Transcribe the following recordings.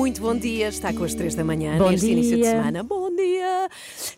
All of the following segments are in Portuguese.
Muito bom dia, está com as 3 da manhã, Bom neste início de dia. semana. Bom dia!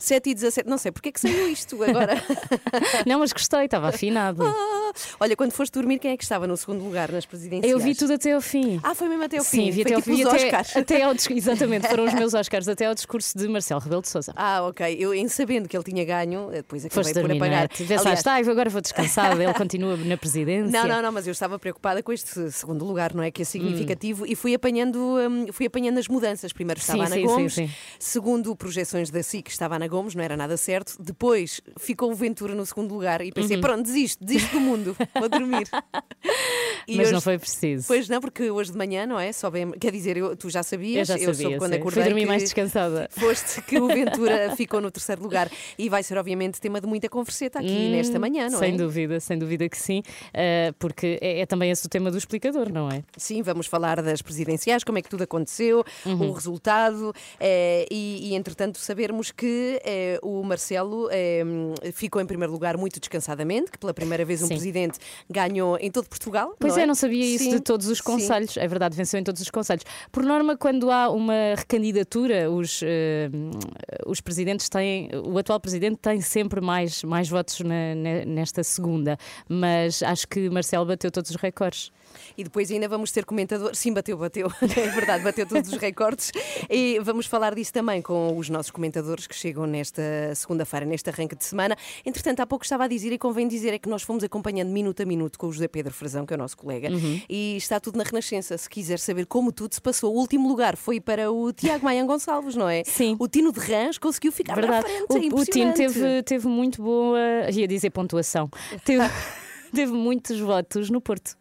7 e 17, não sei porque é que saiu isto agora. Não, mas gostei, estava afinado. Ah, Olha, quando foste dormir, quem é que estava no segundo lugar nas presidenciais? Eu vi tudo até ao fim. Ah, foi mesmo até ao Sim, fim. vi foi até ao tipo fim. os Até, Oscars. até ao, exatamente, foram os meus Oscars, até ao discurso de Marcelo Rebelo de Souza. Ah, ok. Eu, em sabendo que ele tinha ganho, eh, depois acabei Foste por dormir, não apagar. é? Pensaste, ah, agora vou descansar, ele continua na presidência. Não, não, não, mas eu estava preocupada com este segundo lugar, não é? Que é significativo e fui apanhando, hum, fui apanhando as mudanças. Primeiro estava Sim, Ana sim, Gomes, sim, sim. segundo projeções da SIC estava Ana Gomes, não era nada certo. Depois ficou o Ventura no segundo lugar e Uhum. pensei, pronto, desisto, desisto do mundo, vou dormir. E Mas hoje- não foi preciso. Pois não, porque hoje de manhã, não é? Soube, quer dizer, eu- tu já sabias, eu já sabia. soube quando sei. acordei. Fui dormir mais descansada. Foste que o Ventura ficou no terceiro lugar e vai ser, obviamente, tema de muita converseta aqui Hum, nesta manhã, não sem é? dúvida, sem dúvida que sim, eh, porque é, é também esse o tema do explicador, não é? Sim, vamos falar das presidenciais, como é que tudo aconteceu, Uhum. o resultado eh, e, e, entretanto, sabermos que eh, o Marcelo eh, ficou em primeiro lugar muito descansadamente, que pela primeira vez um Sim. presidente ganhou em todo Portugal. Pois não é, é, não sabia isso Sim, de todos os conselhos. É verdade, venceu em todos os conselhos. Por norma, quando há uma recandidatura, os, eh, os presidentes têm. O atual presidente tem sempre mais, mais votos na- ne- nesta segunda. Mas acho que Marcelo bateu todos os recordes. E depois ainda vamos ter comentador. Sim, bateu, bateu. É verdade, bateu todos os recordes. E vamos falar disso também com os nossos comentadores que chegam nesta segunda-feira, neste arranque de semana. Entretanto, há pouco estava a dizer, e convém dizer, é que nós fomos acompanhando minuto a minuto com o José Pedro Frazão, que é o nosso colega, Uhum. e está tudo na Renascença. Se quiser saber como tudo se passou, o último lugar foi para o Tiago Maian Gonçalves, não é? Sim. O Tino de Rãs conseguiu ficar Verdade. na frente. O, é o Tino impressionante. teve, teve muito boa. ia dizer pontuação. Teve, teve muitos votos no Porto.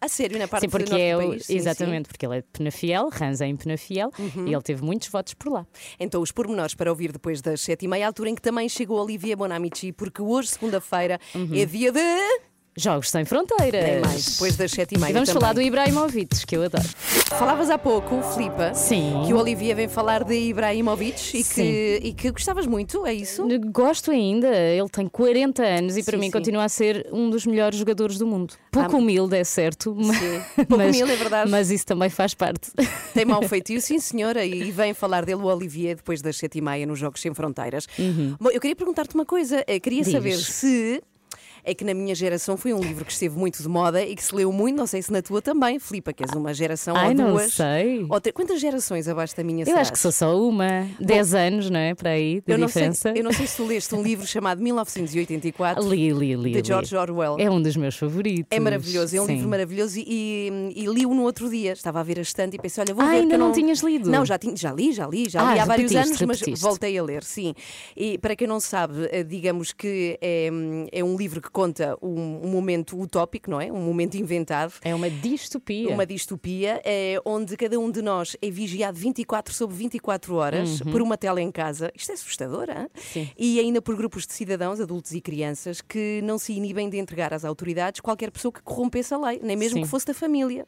A sério, na parte Sim, porque norte é do país. Sim, sim. exatamente, porque ele é de Penafiel, Rans é em Penafiel e ele teve muitos votos por lá. Então, os pormenores para ouvir depois das sete e meia, altura em que também chegou Olivia Bonamici, porque hoje, segunda-feira, Uhum. é dia de. Jogos sem fronteiras. Nem mais, depois das sete e meia. E vamos também. falar do Ibrahimovic, que eu adoro. Falavas há pouco, Filipa, Sim. que o Olivia vem falar de Ibrahimovic e Sim. que, e que gostavas muito, é isso? Gosto ainda, ele tem 40 anos e para Sim, mim sim. continua a ser um dos melhores jogadores do mundo. Pouco Ah, humilde, é certo, mas, Sim, pouco mas- humilde, é verdade. mas isso também faz parte. Tem mau feitio, sim senhora, e vem falar dele o Olivier depois das sete e meia nos Jogos Sem Fronteiras. Bom, eu queria perguntar-te uma coisa, eh, queria Uhum. Diz. saber se. É que na minha geração foi um livro que esteve muito de moda e que se leu muito, não sei se na tua também, Filipa, que és uma geração Ai, ou não duas. sei. Ou tre- Quantas gerações abaixo da minha Eu serás? acho que sou só uma. 10 anos, não é? Para aí, de eu não, sei, diferença. eu não sei se tu leste um livro chamado 1984 Li, li, li. de li. George Orwell. É um dos meus favoritos. É maravilhoso, é um Sim. livro maravilhoso e, e, e li-o no outro dia. Estava a ver a estante e pensei, olha, vou Ah, ver. ainda eu não tinhas lido? Não, já, tinha, já li, já li, já Ah, li há vários repetiste, anos, mas repetiste. voltei a ler, sim. E para quem não sabe, eh, digamos que é, é um livro que conta um, um momento utópico, não é? Um momento inventado. É uma distopia. Uma distopia é, onde cada um de nós é vigiado 24 sobre 24 horas por uma tela em casa. Isto é assustador? Uhum. Sim. E ainda por grupos de cidadãos, adultos e crianças, que não se inibem de entregar às autoridades qualquer pessoa que corrompesse a lei, nem mesmo Sim. que fosse da família.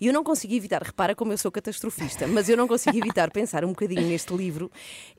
E eu não consigo evitar, repara como eu sou catastrofista, mas eu não consigo evitar pensar um bocadinho neste livro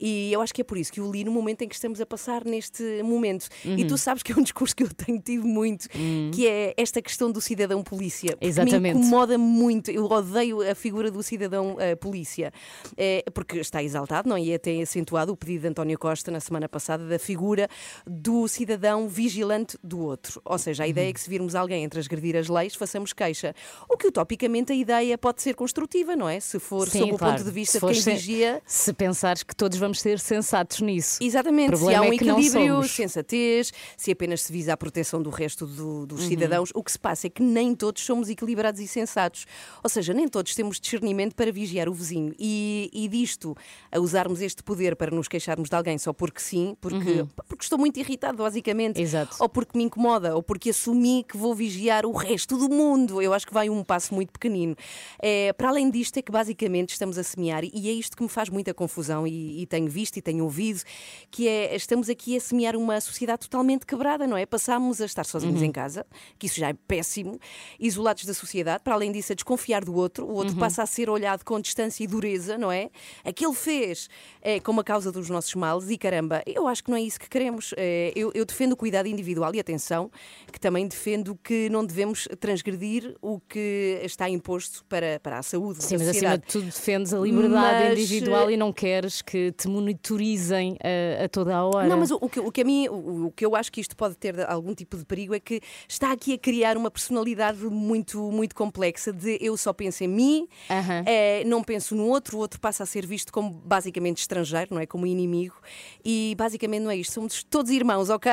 e eu acho que é por isso que o li no momento em que estamos a passar neste momento. E Uhum. tu sabes que é um discurso que eu tenho tido muito, que é esta questão do cidadão polícia. Exatamente. Me incomoda muito. Eu odeio a figura do cidadão eh, polícia, É, porque está exaltado, não? é? E até acentuado o pedido de António Costa na semana passada da figura do cidadão vigilante do outro. Ou seja, a ideia é que se virmos alguém a transgredir as leis, façamos queixa. O que utopicamente a ideia pode ser construtiva, não é? Se for Sim, sob o claro. ponto de vista de quem sen- vigia. Se pensares que todos vamos ser sensatos nisso. Exatamente, O se há um é equilíbrio, sensatez, se apenas se visa a proteção do resto do- dos cidadãos. O que se passa é que nem todos somos equilibrados e sensatos. Ou seja, nem todos temos discernimento para vigiar o vizinho. E, e disto, a usarmos este poder para nos queixarmos de alguém só porque sim, porque, porque estou muito irritado, basicamente. Exato. Ou porque me incomoda, ou porque assumi que vou vigiar o resto do mundo. Eu acho que vai um passo muito pequenino. É, para além disto, é que basicamente estamos a semear, e é isto que me faz muita confusão, e, e tenho visto e tenho ouvido, que é estamos aqui a semear uma sociedade totalmente quebrada, não é? Passámos a estar sozinhos em casa, que isso já é péssimo, isolados da sociedade, para além disso, a desconfiar do outro, o outro passa a ser olhado com distância e dureza, não é? Aquele fez é, como a causa dos nossos males, e caramba, eu acho que não é isso que queremos. É, eu, eu defendo o cuidado individual e atenção, que também defendo que não devemos transgredir o que está imposto para, para a saúde Sim, da mas acima de tudo defendes a liberdade Mas, individual eh, e não queres que te monitorizem eh, a toda a hora. Não, mas o, o que, o que a mim, o, o que eu acho que isto pode ter algum tipo de perigo é que está aqui a criar uma personalidade muito, muito complexa de eu só penso em mim, Aham. eh, não penso no outro, o outro passa a ser visto como basicamente estrangeiro, não é? Como inimigo. E basicamente não é isto, somos todos irmãos, ok?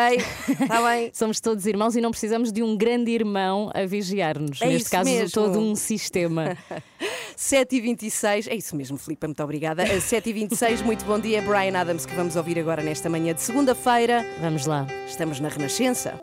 Está bem? Somos todos irmãos e não precisamos de um grande irmão a vigiar-nos. É Neste caso, mesmo. todo um sistema. 7h26, é isso mesmo, Filipe, muito obrigada. 7h26, muito bom dia, Brian Adams, que vamos ouvir agora nesta manhã de segunda-feira. Vamos lá. Estamos na Renascença.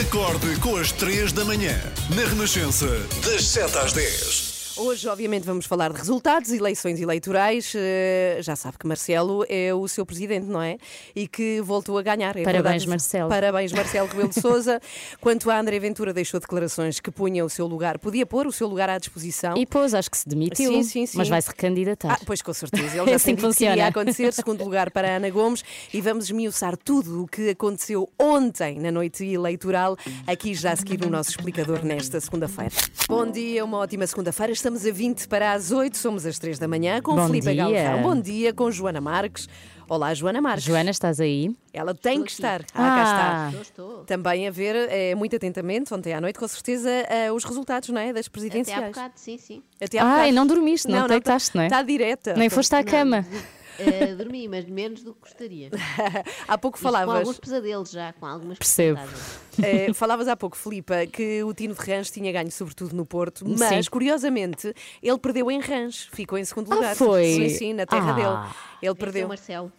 Acorde com as 3 da manhã. Na Renascença, das 7 às 10. Hoje, obviamente, vamos falar de resultados, eleições eleitorais. Eh, Já sabe que Marcelo é o seu presidente, não é? E que voltou a ganhar. É Parabéns, verdade. Marcelo. Parabéns, Marcelo Rebelo de Souza. Quanto a André Ventura, deixou declarações que punha o seu lugar, podia pôr o seu lugar à disposição. E pôs, acho que se demitiu. Sim, sim, sim. Mas vai se recandidatar. Ah, pois com certeza. Ele já assim que iria funciona. acontecer. Segundo lugar para Ana Gomes. E vamos esmiuçar tudo o que aconteceu ontem na noite eleitoral, aqui já a seguir no nosso explicador nesta segunda-feira. Bom dia, uma ótima segunda-feira. Estamos a 20 para as 8, somos às 3 da manhã, com Bom Filipe dia. Galrão. Bom dia, com Joana Marques. Olá, Joana Marques. Joana, estás aí? Ela tem que estar. Ah, Ah. cá está. Estou, estou. Também a ver eh, muito atentamente, ontem à noite, com certeza, eh, os resultados não é? das Até há presidenciais. bocado, sim, sim. Até há Ai, bocado. não dormiste, não, deitaste, não é? Está direta. Nem foste à cama. Eh, dormi, mas menos do que gostaria. Há pouco Isto Com falavas. alguns pesadelos já, com algumas Percebo. Eh, falavas há pouco, Filipa, que o Tino de Rãs tinha ganho sobretudo no Porto, mas Sim. curiosamente ele perdeu em Rãs, ficou em segundo Ah, lugar. foi? Sim, sim, na terra Ah. dele. Ele Venceu perdeu. o Marcelo.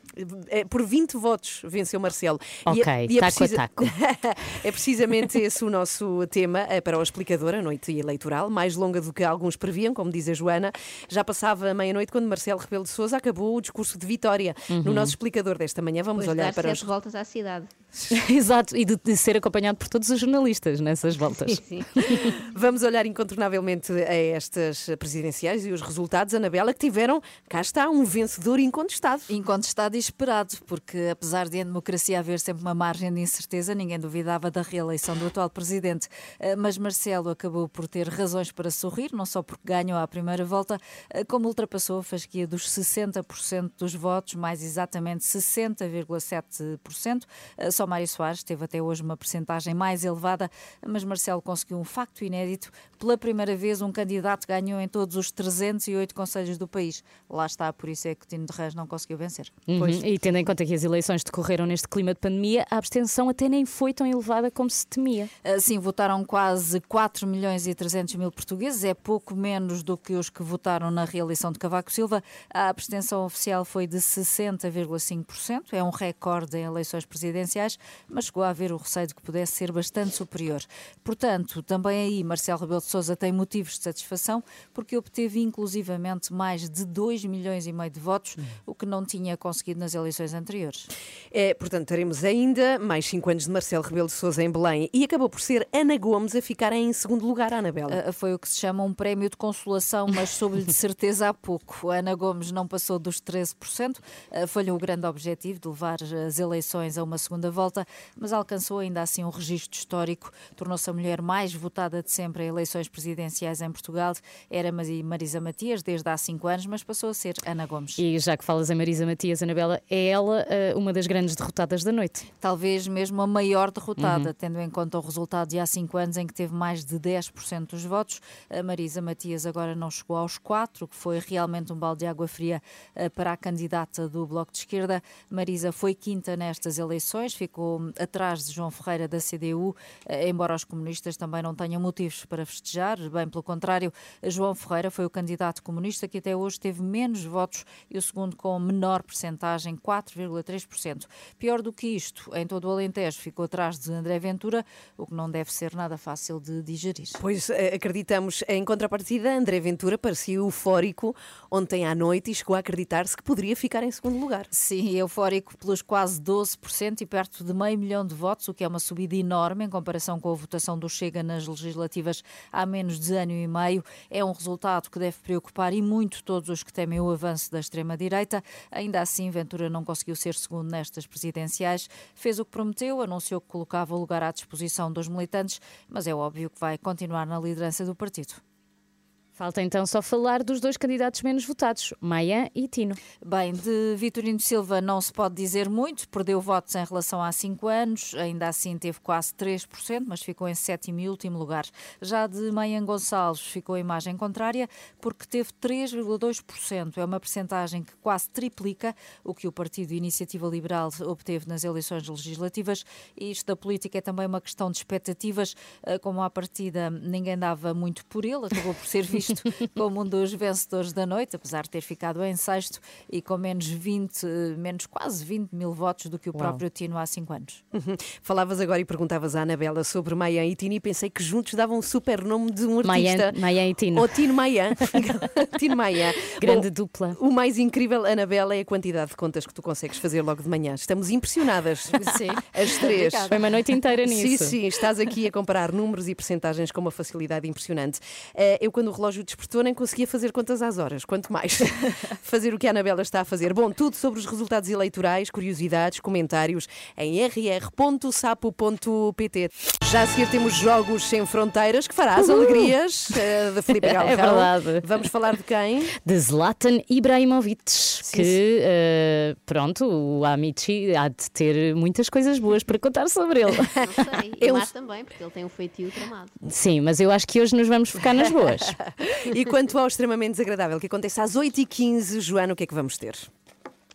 Eh, Por 20 votos venceu Marcelo. Ok, é taco a taco. é precisamente esse o nosso tema eh, para o explicador, a noite eleitoral, mais longa do que alguns previam, como diz a Joana. Já passava meia-noite quando Marcelo Rebelo de Sousa acabou o discurso de vitória. Uhum. No nosso explicador desta manhã, vamos Depois olhar para os voltas à cidade. Exato, e de, de ser acompanhado por todos os jornalistas nessas voltas. Sim. Vamos olhar incontornavelmente a estas presidenciais e os resultados, Anabela, que tiveram, cá está, um vencedor incontestado. Incontestado e esperado, porque apesar de em democracia haver sempre uma margem de incerteza, ninguém duvidava da reeleição do atual presidente. Eh, Mas Marcelo acabou por ter razões para sorrir, não só porque ganhou à primeira volta, eh, como ultrapassou a fasquia dos 60% dos votos, mais exatamente 60,7%. Só Mário Soares teve até hoje uma percentagem mais elevada, mas Marcelo conseguiu um facto inédito. Pela primeira vez, um candidato ganhou em todos os 308 conselhos do país. Lá está, por isso é que o Tino de Reis não conseguiu vencer. Uhum, E tendo em conta que as eleições decorreram neste clima de pandemia, a abstenção até nem foi tão elevada como se temia. Assim, votaram quase 4 milhões e 300 mil portugueses, é pouco menos do que os que votaram na reeleição de Cavaco Silva. A abstenção oficial foi de 60,5%, é um recorde em eleições presidenciais, mas chegou a haver o receio de que pudesse ser bastante superior. Portanto, também aí Marcelo Rebelo de Sousa tem motivos de satisfação, porque obteve inclusivamente mais de 2 milhões e meio de votos, o que não tinha conseguido nas eleições anteriores. É, portanto, teremos ainda mais 5 anos de Marcelo Rebelo de Sousa em Belém e acabou por ser Ana Gomes a ficar em segundo lugar, Anabela. Uh, Foi o que se chama um prémio de consolação, mas soube-lhe de certeza há pouco. Ana Gomes não passou dos 13%, uh, foi-lhe o grande objetivo de levar as eleições a uma segunda volta, mas alcançou ainda assim um registro histórico. Tornou-se a mulher mais votada de sempre em eleições presidenciais em Portugal. Era Mari- Marisa Matias desde há cinco anos, mas passou a ser Ana Gomes. E já que falas em Marisa Matias, Anabela, é ela eh, uma das grandes derrotadas da noite. Talvez mesmo a maior Uhum. derrotada, tendo em conta o resultado de há cinco anos em que teve mais de 10% dos votos. A Marisa Matias agora não chegou aos quatro, que foi realmente um balde de água fria eh, para a candidata do Bloco de Esquerda. Marisa foi quinta nestas eleições, ficou hum, atrás de João Ferreira da CDU, eh, embora os comunistas também não tenham motivos para festejar, bem pelo contrário, João Ferreira foi o candidato comunista que até hoje teve menos votos e o segundo com menor percentagem, 4,3%. Pior do que isto, em todo o Alentejo ficou atrás de André Ventura, o que não deve ser nada fácil de digerir. Pois eh, acreditamos, em contrapartida, André Ventura parecia eufórico ontem à noite e chegou a acreditar-se que poderia ficar em segundo lugar. Sim, eufórico pelos quase 12% e perto de meio milhão de votos, o que é uma subida enorme em comparação com a votação do Chega nas legislativas há menos de ano e meio. É um resultado que deve preocupar e muito todos os que temem o avanço da extrema-direita. Ainda assim, Ventura não conseguiu ser segundo nestas presidenciais. Fez o que prometeu, anunciou que colocava o lugar à disposição dos militantes, mas é óbvio que vai continuar na liderança do partido. Falta então só falar dos dois candidatos menos votados, Maia e Tino. Bem, de Vitorino Silva não se pode dizer muito, perdeu votos em relação a cinco anos, ainda assim teve quase 3%, mas ficou em sétimo e último lugar. Já de Maian Gonçalves ficou a imagem contrária, porque teve 3,2%, é uma percentagem que quase triplica o que o Partido Iniciativa Liberal obteve nas eleições legislativas, e isto da política é também uma questão de expectativas, Eh, como à partida ninguém dava muito por ele, acabou por ser visto como um dos vencedores da noite, apesar de ter ficado em sexto e com menos 20, eh, menos quase 20 mil votos do que o próprio Tino há cinco anos. Uhum. Falavas agora e perguntavas à Anabela sobre Maia e Tino e pensei que juntos davam um super nome de um artista. Maia e Tino. Ou Tino Maia. Tino Maia. Grande Bom, dupla. O mais incrível, Anabela, é a quantidade de contas que tu consegues fazer logo de manhã. Estamos impressionadas. Sim. As três. Foi uma noite inteira nisso. Sim, sim, estás aqui a comparar números e percentagens com uma facilidade impressionante. Eh, Eu, quando o relógio despertou, nem conseguia fazer contas às horas, quanto mais fazer o que a Anabela está a fazer. Bom, tudo sobre os resultados eleitorais, curiosidades, comentários em rr.sapo.pt. Já a seguir temos Jogos Sem Fronteiras, que fará as alegrias eh, da Filipe Galrão. É verdade. Vamos falar de quem? de Zlatan Ibrahimovic, que, eh, pronto, o Amici há de ter muitas coisas boas para contar sobre ele. Não sei. E Eu- lá também, porque ele tem um feitio tramado. Sim, mas eu acho que hoje nos vamos focar nas boas. E quanto ao extremamente desagradável que acontece às 8h15, Joana, o que é que vamos ter?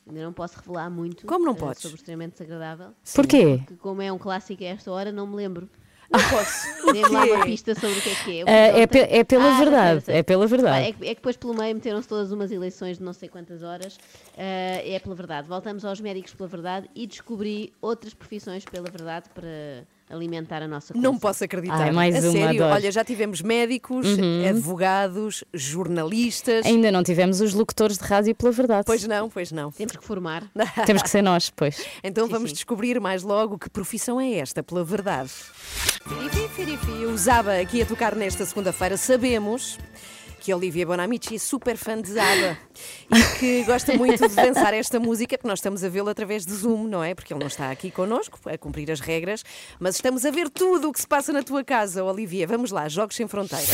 Ainda não posso revelar muito Como não eh, podes? sobre o extremamente desagradável. Porquê? Que como é um clássico a esta hora, não me lembro. Não posso. Dê-me lá uma pista sobre o que é que é. Eh, é, pe- é pela Ah, verdade, sei. é pela verdade. É que, é que depois pelo meio meteram-se todas umas eleições de não sei quantas horas. Eh, é pela verdade. Voltamos aos médicos pela verdade e descobri outras profissões pela verdade para alimentar a nossa Não coleção. posso acreditar. Ai, mais a uma, sério, adoro. olha, já tivemos médicos, advogados, jornalistas. Ainda não tivemos os locutores de rádio pela verdade. Pois não, pois não. Temos que formar. Temos que ser nós, pois. Então Sim, vamos sim. descobrir mais logo que profissão é esta, pela verdade. Firifi, firifi. O Zaba aqui a tocar nesta segunda-feira. Sabemos que Olivia Bonamici é super fã de Zaba e que gosta muito de dançar esta música, porque nós estamos a vê-lo através de Zoom, não é? Porque ele não está aqui connosco a cumprir as regras, mas estamos a ver tudo o que se passa na tua casa, Olivia. Vamos lá, Jogos Sem Fronteiras.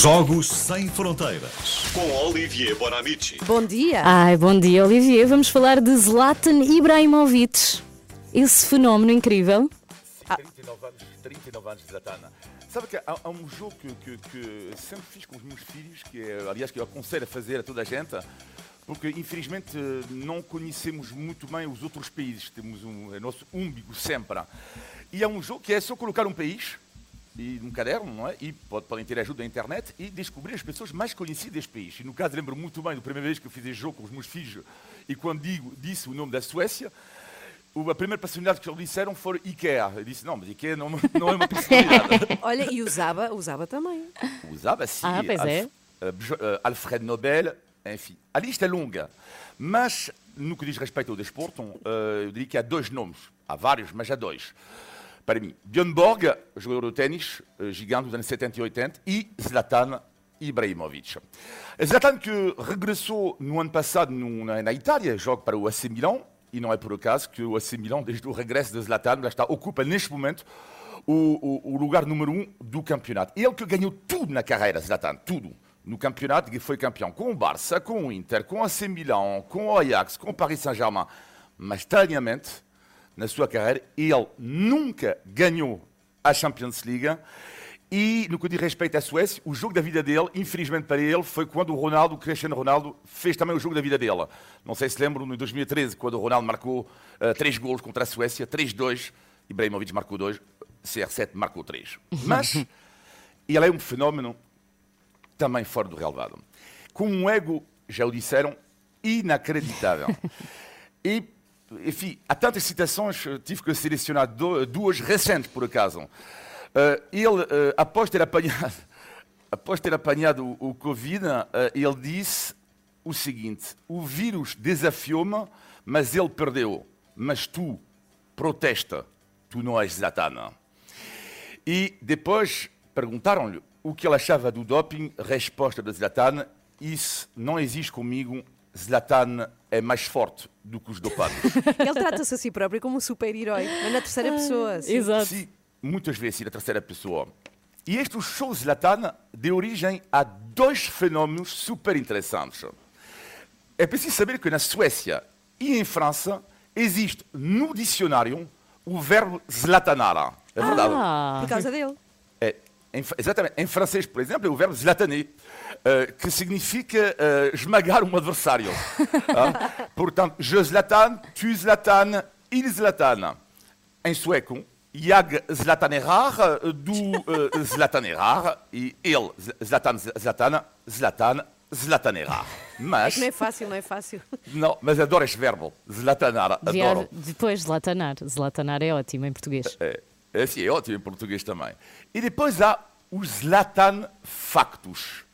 Jogos Sem Fronteiras. Com Olivier Bonamici. Bom dia! Ai, bom dia, Olivier. Vamos falar de Zlatan Ibrahimovic. Esse fenómeno incrível. 39 anos, 39 anos de Zlatan. Sabe que há, há um jogo que, que, que sempre fiz com os meus filhos, que é, aliás, que eu aconselho a fazer a toda a gente, porque infelizmente não conhecemos muito bem os outros países, temos um, é nosso úmbigo sempre. E há um jogo que é só colocar um país e num caderno, não é? E pode, podem ter ajuda da internet e descobrir as pessoas mais conhecidas deste país. E no caso, lembro muito bem da primeira vez que eu fiz esse jogo com os meus filhos e quando digo, disse o nome da Suécia, o- a primeira personalidade que eles disseram foi IKEA. Eu disse, não, mas IKEA não, não é uma personalidade. Olha, e o Zaba também. Usava sim. Ah, pois é. Alf- eh, eh, Alfred Nobel, enfim. A lista é longa. Mas, no que diz respeito ao desporto, eh, eu diria que há dois nomes. Há vários, mas há dois. Para mim, Björn Borg, jogador de ténis, gigante dos anos 70 e 80, e Zlatan Ibrahimovic. Zlatan que regressou no ano passado na Itália, joga para o AC Milan, e não é por acaso que o AC Milan, desde o regresso de Zlatan, já está, ocupa neste momento o, o- o lugar número um do campeonato. Ele que ganhou tudo na carreira, Zlatan, tudo. No campeonato, que foi campeão com o Barça, com o Inter, com o AC Milan, com o Ajax, com o Paris Saint-Germain. Mas, estranhamente, na sua carreira, ele nunca ganhou a Champions League. E no que diz respeito à Suécia, o jogo da vida dele, infelizmente para ele, foi quando o Ronaldo, o Cristiano Ronaldo, fez também o jogo da vida dele. Não sei se lembram, em 2013, quando o Ronaldo marcou eh, três gols contra a Suécia, 3-2, Ibrahimovic marcou dois, CR7 marcou três. Mas ele é um fenómeno também fora do relevado. Com um ego, já o disseram, inacreditável. E, enfim, há tantas citações, tive que selecionar duas recentes, por acaso. Eh, ele, eh, após ter apanhado, após ter apanhado o, o Covid, eh, ele disse o seguinte: o vírus desafiou-me, mas ele perdeu. Mas tu, protesta, tu não és Zlatan. E depois perguntaram-lhe o que ele achava do doping. Resposta de Zlatan: Isso não existe comigo. Zlatan é mais forte do que os dopados. Ele trata-se a si próprio como um super-herói, mas na terceira pessoa. sim. Exato. Sim, muitas vezes na terceira pessoa. E este show Zlatan deu origem a dois fenómenos super interessantes. É preciso saber que na Suécia e em França existe no dicionário o verbo zlatanar. É verdade. Ah, Por causa dele. É, em, exatamente. Em francês, por exemplo, é o verbo zlataner, eh, que significa eh, esmagar um adversário. Ah, Portanto, je zlatan, tu zlatan, il zlatan. Em sueco, jag zlatanerar, du uh, zlatanerar, e ele zlatan, zlatan, zlatan, zlatanerar. Mas, Não é fácil, não é fácil. não, mas adoro este verbo, zlatanar, adoro. depois Zlatanar. Zlatanar é ótimo em português. É, esse é ótimo em português também. E depois há os Zlatan Factus.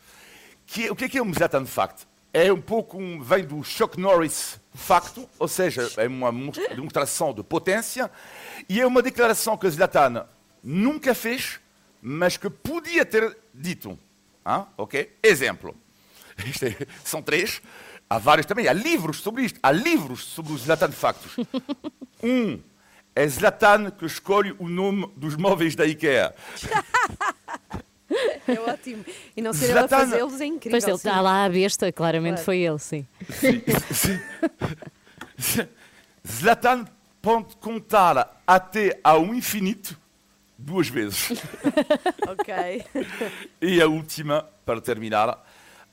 Que, é- o que é que é um Zlatan Fact? É um pouco, um, vem do Chuck Norris Facto, ou seja, é uma demonstração de potência, e é uma declaração que Zlatan nunca fez, mas que podia ter dito. Hã? ok? Exemplo. Isto é- são três. Há vários também. Há livros sobre isto. Há livros sobre os Zlatan Factos. Um é Zlatan que escolhe o nome dos móveis da IKEA. É ótimo. E não ser ele a Zlatan- fazê-los é incrível. Depois ele sim. está lá a besta, claramente Claro. foi ele, sim. Zlatan pode contar até ao infinito duas vezes. Ok. E a última, para terminar,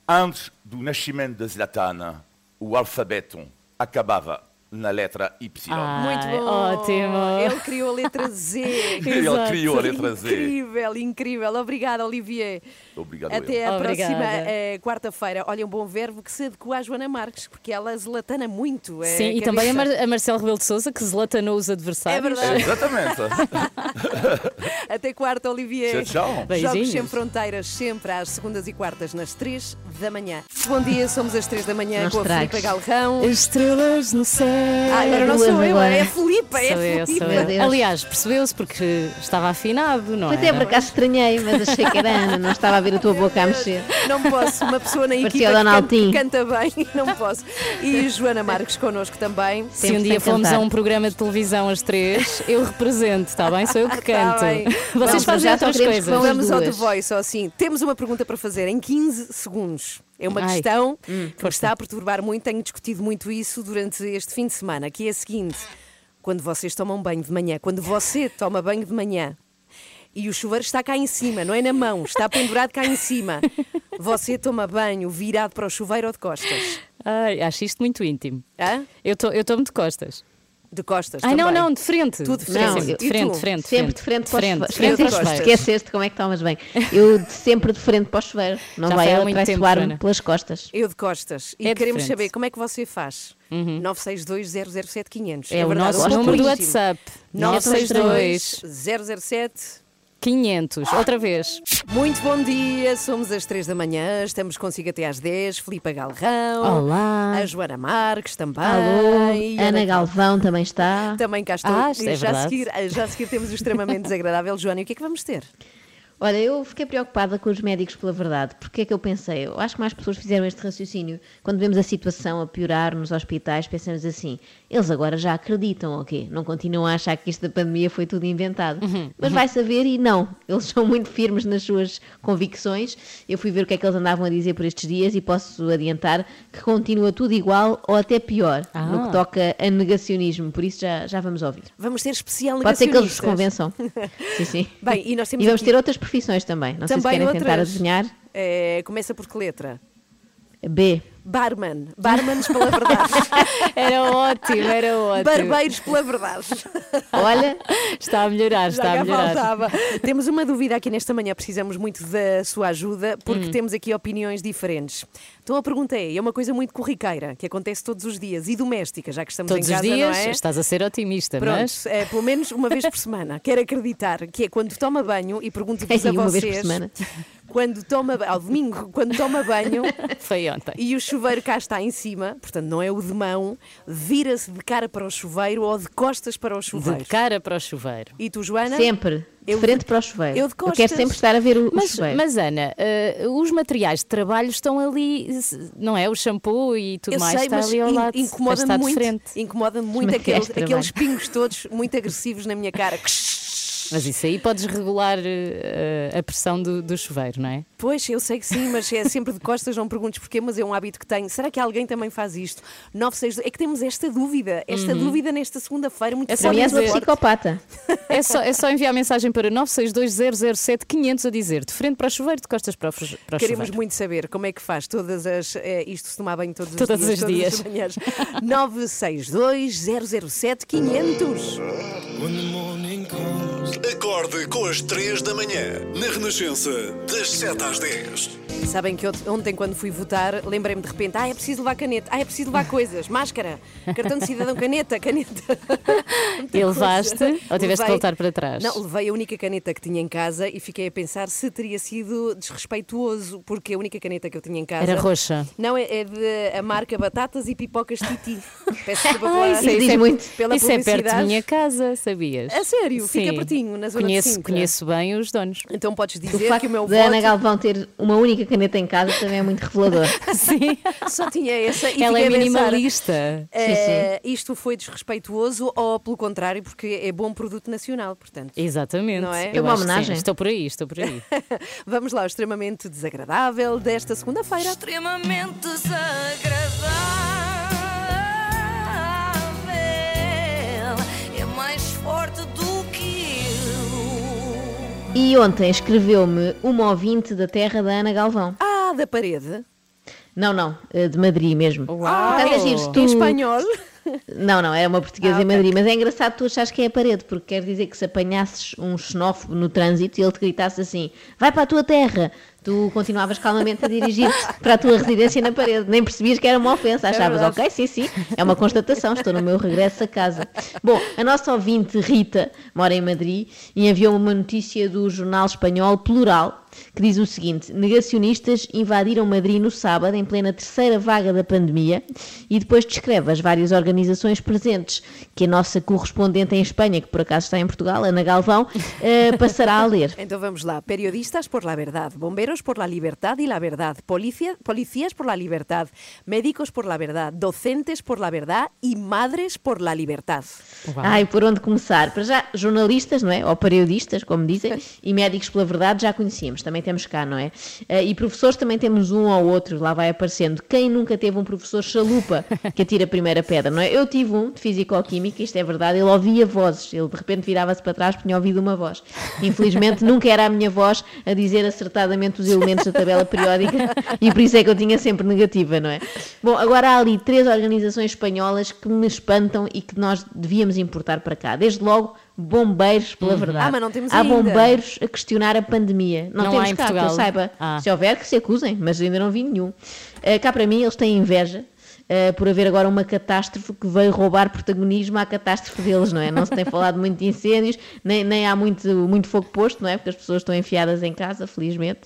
antes do nascimento de Zlatan, o alfabeto acabava na letra Y. Ah, Muito bom. ótimo. Ele criou a letra Z. Ele criou a letra Z. Incrível, incrível. Obrigada, Olivier. Obrigado. Até eu. a Obrigada. próxima eh, quarta-feira. Olha, um bom verbo que se adequa à Joana Marques, porque ela zlatana muito. é Sim, e também a. Mar a Marcelo Rebelo de Souza, que zlatanou os É adversários. verdade. Exatamente. Até quarta, Olivier. Tchau, tchau. Jogos Beijinhos. sem fronteiras, sempre às segundas e quartas, nas três da manhã. Bom dia, somos às três da manhã Não com a. Filipe Galrão. Estrelas no céu. Ah, agora não sou eu, é a Filipe, é Sou a eu, Filipe. sou eu. Aliás, percebeu-se porque estava afinado, não Até é? por acaso estranhei, mas achei que era Ana, não estava a ver a tua boca a mexer. Não posso, uma pessoa na equipa o que Donald canta, bem, não posso. E Joana Marques connosco também. Se um dia cantar. a um programa de televisão às três, eu represento, está bem? Sou eu que Tá canto. bem. Vocês Vamos, fazem outras coisas. Vamos ao The. Voice, ou assim. Temos uma pergunta para fazer em 15 segundos. É uma Ai. questão que me força. está a perturbar muito. Tenho discutido muito isso durante este fim de semana, que é a seguinte: quando vocês tomam banho de manhã, quando você toma banho de manhã e o chuveiro está cá em cima, não é na mão, está pendurado cá em cima, você toma banho virado para o chuveiro ou de costas? Ai, acho isto muito íntimo. Hã? Eu to- eu tomo de costas. De costas. Ai, não, também. não, de frente. Tu de frente. sim, E de frente, frente. Sempre de frente para o chuveiro. de frente os chuveiros. esqueceste como é que tomas bem. Eu sempre de frente para o chuveiro. Não Já vai ela traiçoar-me pelas costas. Eu de costas. E É queremos frente. saber como é que você faz. 962-007-500. É, o verdade, nosso eu sou número do. WhatsApp. 962 962-007. 500. Outra vez. Muito bom dia, somos às 3 da manhã, estamos consigo até às 10. Filipe Galrão. Olá. A Joana Marques também. Alô, e Ana Raquel Galvão também está. Também cá estou. Ah, E isto é já, a seguir, já a seguir temos o extremamente desagradável. Joana, e o que é que vamos ter? Olha, eu fiquei preocupada com os médicos pela verdade. Porque é que eu pensei? Eu acho que mais pessoas fizeram este raciocínio. Quando vemos a situação a piorar nos hospitais, pensamos assim: eles agora já acreditam, ok? Não continuam a achar que isto da pandemia foi tudo inventado. Mas vai saber e não. Eles são muito firmes nas suas convicções. Eu fui ver o que é que eles andavam a dizer por estes dias e posso adiantar que continua tudo igual ou até pior no que toca a negacionismo. Por isso já, já vamos ouvir. Vamos ter especial Pode ser que eles nos convençam. sim, sim. Bem, e nós temos E vamos aqui ter outras profissões também. Não sei se também querem tentar outras. adivinhar. É, começa por que letra? B. Barman. Barmanos pela verdade. Era ótimo, era ótimo. Barbeiros pela verdade. Olha, Está a melhorar, Já está a cá melhorar. faltava. Temos uma dúvida aqui nesta manhã, precisamos muito da sua ajuda, porque Hum. temos aqui opiniões diferentes. Então a pergunta é: é uma coisa muito corriqueira, que acontece todos os dias e doméstica, já que estamos Todos em os casa, dias não é? estás a ser otimista, Pronto, mas é, pelo menos uma vez por semana. Quero acreditar que é quando toma banho e pergunto-vos Ei, a uma vocês. vez por semana. Quando toma ao domingo, quando toma banho foi ontem. e o chuveiro cá está em cima, portanto não é o de mão, vira-se de cara para o chuveiro ou de costas para o chuveiro. De cara para o chuveiro. E tu, Joana? sempre. Eu de frente para o chuveiro. eu de quero costas. sempre estar a ver o, o Mas, chuveiro. mas Ana, eh, os materiais de trabalho estão ali, não é? O shampoo e tudo Eu mais sei, está mas ali ao in- lado. incomoda-me muito, frente. incomoda-me muito aqueles, aqueles pingos todos muito agressivos na minha cara. Mas isso aí podes regular eh, a pressão do, do chuveiro, não é? Pois, eu sei que sim, mas é sempre de costas, não perguntes porquê, mas é um hábito que tenho. Será que alguém também faz isto? 962 É que temos esta dúvida, esta dúvida nesta segunda-feira, muito É só és psicopata. É só, é só enviar mensagem para 962-007-500 a dizer de frente para o chuveiro, de costas para o, para o Queremos chuveiro. muito saber como é que faz todas as. eh, isto se tomar banho todos os Todos dias. os todas dias. as manhãs. 962 007 500. Acorde com as 3 da manhã, na Renascença, das 7 às 10. Sabem que ontem, quando fui votar, lembrei-me de repente: ah, é preciso levar caneta, ah, é preciso levar coisas, máscara, cartão de cidadão, caneta, caneta. E levaste ou tiveste Levei- que voltar para trás? Não, levei a única caneta que tinha em casa e fiquei a pensar se teria sido desrespeituoso, porque a única caneta que eu tinha em casa. Era roxa. Não, é, é de a marca Batatas e Pipocas Titi. Peço desculpa pela, Ah, isso, é- isso é, muito. pela isso é perto da minha casa, sabias? A sério? Fica Sim. Na zona de conheço, Sintra. Conheço bem os donos. Então podes O dizer facto que o meu da Ana voto Galvão ter uma única caneta em casa também é muito revelador. Sim. só tinha essa e Ela é fiquei a pensar, minimalista. eh, isto foi desrespeituoso ou pelo contrário, porque é bom produto nacional, portanto. Exatamente. Não é? Eu É uma sim. homenagem. Estou por aí, estou por aí. Vamos lá, o extremamente desagradável desta segunda-feira. extremamente desagradável. É mais forte do. E ontem escreveu-me uma ouvinte da terra da Ana Galvão. Ah, da parede. Não, não, eh, de Madrid mesmo. Uau! Acaso é giro, tu- Em espanhol. Não, não, é uma portuguesa Ah, em. Madrid, mas é engraçado tu achares que é a parede, porque quer dizer que se apanhasses um xenófobo no trânsito e ele te gritasse assim: vai para a tua terra, tu continuavas calmamente a dirigir-te para a tua residência na parede, nem percebias que era uma ofensa, achavas, verdade. ok, sim, sim, é uma constatação, estou no meu regresso a casa. Bom, a nossa ouvinte Rita mora em Madrid e enviou uma notícia do jornal espanhol Plural. Que diz o seguinte: negacionistas invadiram Madrid no sábado, em plena terceira vaga da pandemia, e depois descreve as várias organizações presentes, que a nossa correspondente em Espanha, que por acaso está em Portugal, Ana Galvão, eh, passará a ler. Então vamos lá. Periodistas por la verdad, bomberos por la libertad y la verdad, policia- policías por la libertad, médicos por la verdad, docentes por la verdad y madres por la libertad. Ai, por onde começar? Para já, jornalistas, não é? Ou periodistas, como dizem, e médicos pela verdade já conhecíamos, também temos cá, não é? Eh, E professores também temos um ou outro, lá vai aparecendo. Quem nunca teve um professor chalupa que atira a primeira pedra, não é? Eu tive um de Físico-Química, isto é verdade, ele ouvia vozes, ele de repente virava-se para trás porque tinha ouvido uma voz. Infelizmente nunca era a minha voz a dizer acertadamente os elementos da tabela periódica e por isso é que eu tinha sempre negativa, não é? Bom, agora há ali três organizações espanholas que me espantam e que nós devíamos importar para cá. Desde logo, bombeiros, pela verdade. Ah, mas não temos há ainda. bombeiros a questionar a pandemia. Não, Não temos cá, que eu Portugal. saiba. Ah. Se houver, que se acusem, mas ainda não vi nenhum. Eh, cá para mim, eles têm inveja. Eh, por haver agora uma catástrofe que veio roubar protagonismo à catástrofe deles, não é? Não se tem falado muito de incêndios, nem, nem há muito, muito fogo posto, não é? Porque as pessoas estão enfiadas em casa, felizmente.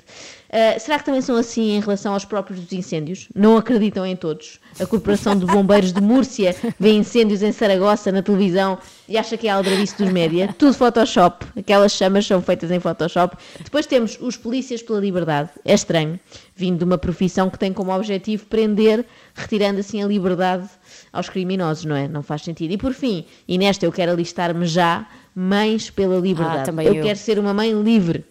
Eh, será que também são assim em relação aos próprios dos incêndios? Não acreditam em todos? A Corporação de Bombeiros de Múrcia vê incêndios em Saragossa na televisão e acha que é a aldrabice dos média. Tudo Photoshop. Aquelas chamas são feitas em Photoshop. Depois temos os Polícias pela Liberdade. É estranho, vindo de uma profissão que tem como objetivo prender, retirando assim a liberdade aos criminosos, não é? Não faz sentido. E por fim, e nesta eu quero alistar-me já, Mães pela Liberdade. Ah, também eu eu. quero ser uma mãe livre.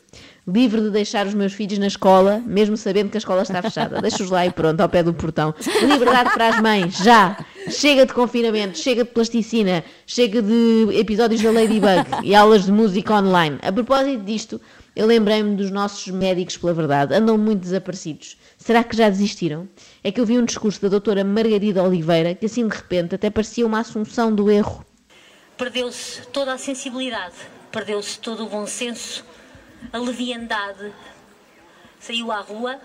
Livre de deixar os meus filhos na escola, mesmo sabendo que a escola está fechada. Deixa-os lá e pronto, ao pé do portão. Liberdade para as mães, já! Chega de confinamento, chega de plasticina, chega de episódios da Ladybug e aulas de música online. A propósito disto, eu lembrei-me dos nossos médicos pela verdade. Andam muito desaparecidos. Será que já desistiram? É que eu vi um discurso da doutora Margarida Oliveira que assim de repente até parecia uma assunção do erro. Perdeu-se toda a sensibilidade, perdeu-se todo o bom senso, a leviandade. Saiu à rua,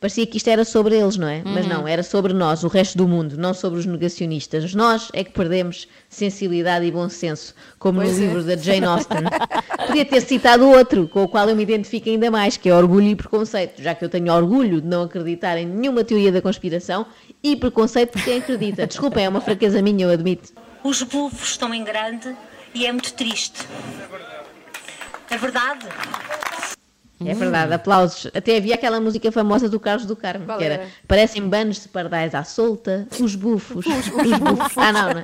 Parecia que isto era sobre eles, não é? Mas não, era sobre nós, o resto do mundo, não sobre os negacionistas. Nós é que perdemos sensibilidade e bom senso, como Pois no é. livro da Jane Austen. Podia ter citado outro, com o qual eu me identifico ainda mais, que é Orgulho e Preconceito, já que eu tenho orgulho de não acreditar em nenhuma teoria da conspiração e preconceito por quem acredita. Desculpem, é uma fraqueza minha, eu admito. os bufos estão em grande e é muito triste. É verdade? É verdade, aplausos. Até havia aquela música famosa do Carlos do Carmo, Qual que era, era? parecem banos de pardais à solta, os bufos. Os, bufos. Ah, não, não.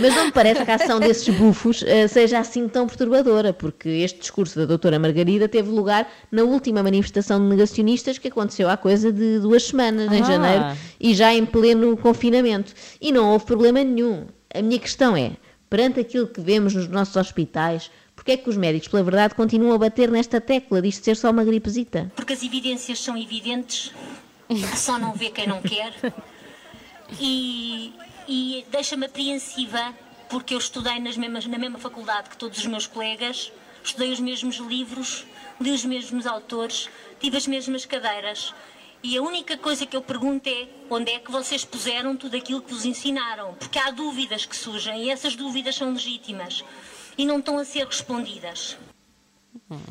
Mas não me parece que a ação desses bufos eh, seja assim tão perturbadora, porque este discurso da doutora Margarida teve lugar na última manifestação de negacionistas que aconteceu há coisa de duas semanas, em Ah. janeiro, e já em pleno confinamento. E não houve problema nenhum. A minha questão é, perante aquilo que vemos nos nossos hospitais, porque é que os médicos, pela verdade, continuam a bater nesta tecla disto ser só uma gripezita? Porque as evidências são evidentes, só não vê quem não quer. E, e deixa-me apreensiva, porque eu estudei nas mesmas, na mesma faculdade que todos os meus colegas, estudei os mesmos livros, li os mesmos autores, tive as mesmas cadeiras. E a única coisa que eu pergunto é onde é que vocês puseram tudo aquilo que vos ensinaram? Porque há dúvidas que surgem e essas dúvidas são legítimas e não estão a ser respondidas.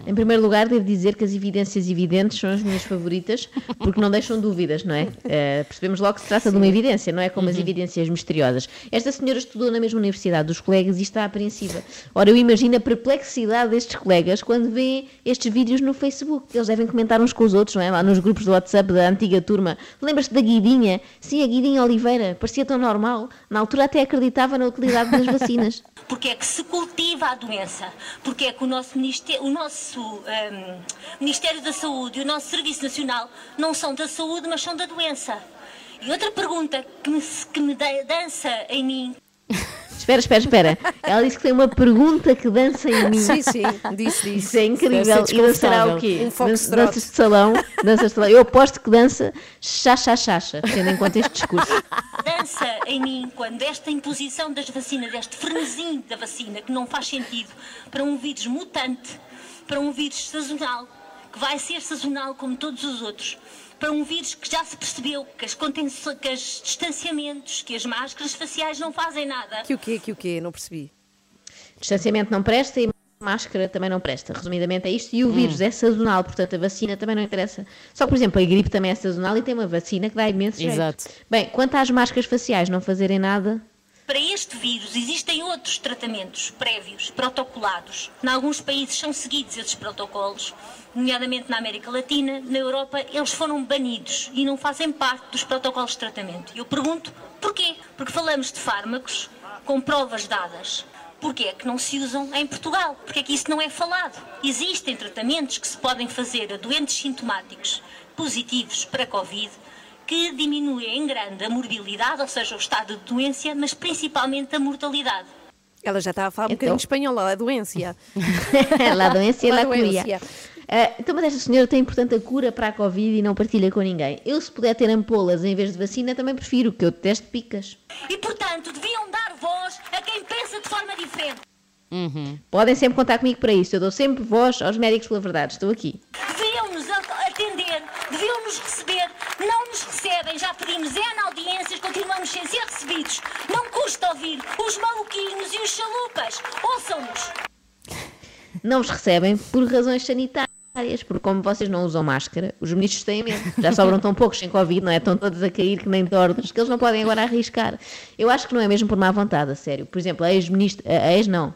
Em primeiro lugar, devo dizer que as evidências evidentes são as minhas favoritas, porque não deixam dúvidas, não é? Eh, percebemos logo que se trata de uma evidência, não é como as evidências misteriosas. Esta senhora estudou na mesma universidade dos colegas e está apreensiva. Ora, eu imagino a perplexidade destes colegas quando veem estes vídeos no Facebook. Eles devem comentar uns com os outros, não é? Lá nos grupos do WhatsApp da antiga turma. Lembras-te da Guidinha? Sim, a Guidinha Oliveira. Parecia tão normal. Na altura até acreditava na utilidade das vacinas. Porque é que se cultiva a doença? Porque é que o nosso, ministério, o nosso hum, Ministério da Saúde e o nosso Serviço Nacional não são da saúde, mas são da doença? E outra pergunta que me, que me da- dança em mim Espera, espera, espera. Ela disse que tem uma pergunta que dança em mim. Sim, sim, disse, disse. Isso é incrível. E dançará o quê? Um. Danças de salão. Danças de salão. Eu aposto que dança chá-chá-chacha, tendo em conta este discurso. dança em mim quando esta imposição das vacinas, este frenesim da vacina, que não faz sentido para um vírus mutante, para um vírus sazonal, que vai ser sazonal como todos os outros, para um vírus que já se percebeu que, as contenço- que os distanciamentos, que as máscaras faciais não fazem nada. Que o quê, que o quê? Não percebi. Distanciamento não presta e máscara também não presta. Resumidamente é isto. E o vírus é sazonal, portanto a vacina também não interessa. Só que, por exemplo, a gripe também é sazonal e tem uma vacina que dá imenso jeito. Exato. Bem, quanto às máscaras faciais não fazerem nada, Para este vírus existem outros tratamentos prévios, protocolados. Em alguns países são seguidos esses protocolos, nomeadamente na América Latina, na Europa, eles foram banidos e não fazem parte dos protocolos de tratamento. Eu pergunto porquê? Porque falamos de fármacos com provas dadas. Porquê é que não se usam em Portugal? Porquê é que isso não é falado? Existem tratamentos que se podem fazer a doentes sintomáticos positivos para Covid que diminuem em grande a morbilidade, ou seja, o estado de doença, mas principalmente a mortalidade. Ela já estava a falar um Então. bocadinho espanhol, lá, a doença. lá doença e doença. curia. Ah, então, mas esta senhora tem, portanto, a cura para a Covid e não partilha com ninguém. Eu, se puder ter ampolas em vez de vacina, também prefiro, que eu detesto picas. E, portanto, deviam dar voz a quem pensa de forma diferente. Podem sempre contar comigo para isso. Eu dou sempre voz aos médicos pela verdade. Estou aqui. Deviam-nos a- atender, deviam-nos receber, não nos pedimos N audiências, continuamos sem ser recebidos. Não custa ouvir os maluquinhos e os chalupas. Ouçam-nos. Não os recebem por razões sanitárias. porque como vocês não usam máscara, os ministros têm medo. Já sobram tão poucos sem Covid, não é? Estão todos a cair que nem tordos, que eles não podem agora arriscar. Eu acho que não é mesmo por má vontade, a sério. Por exemplo, a ex-ministra, a ex não,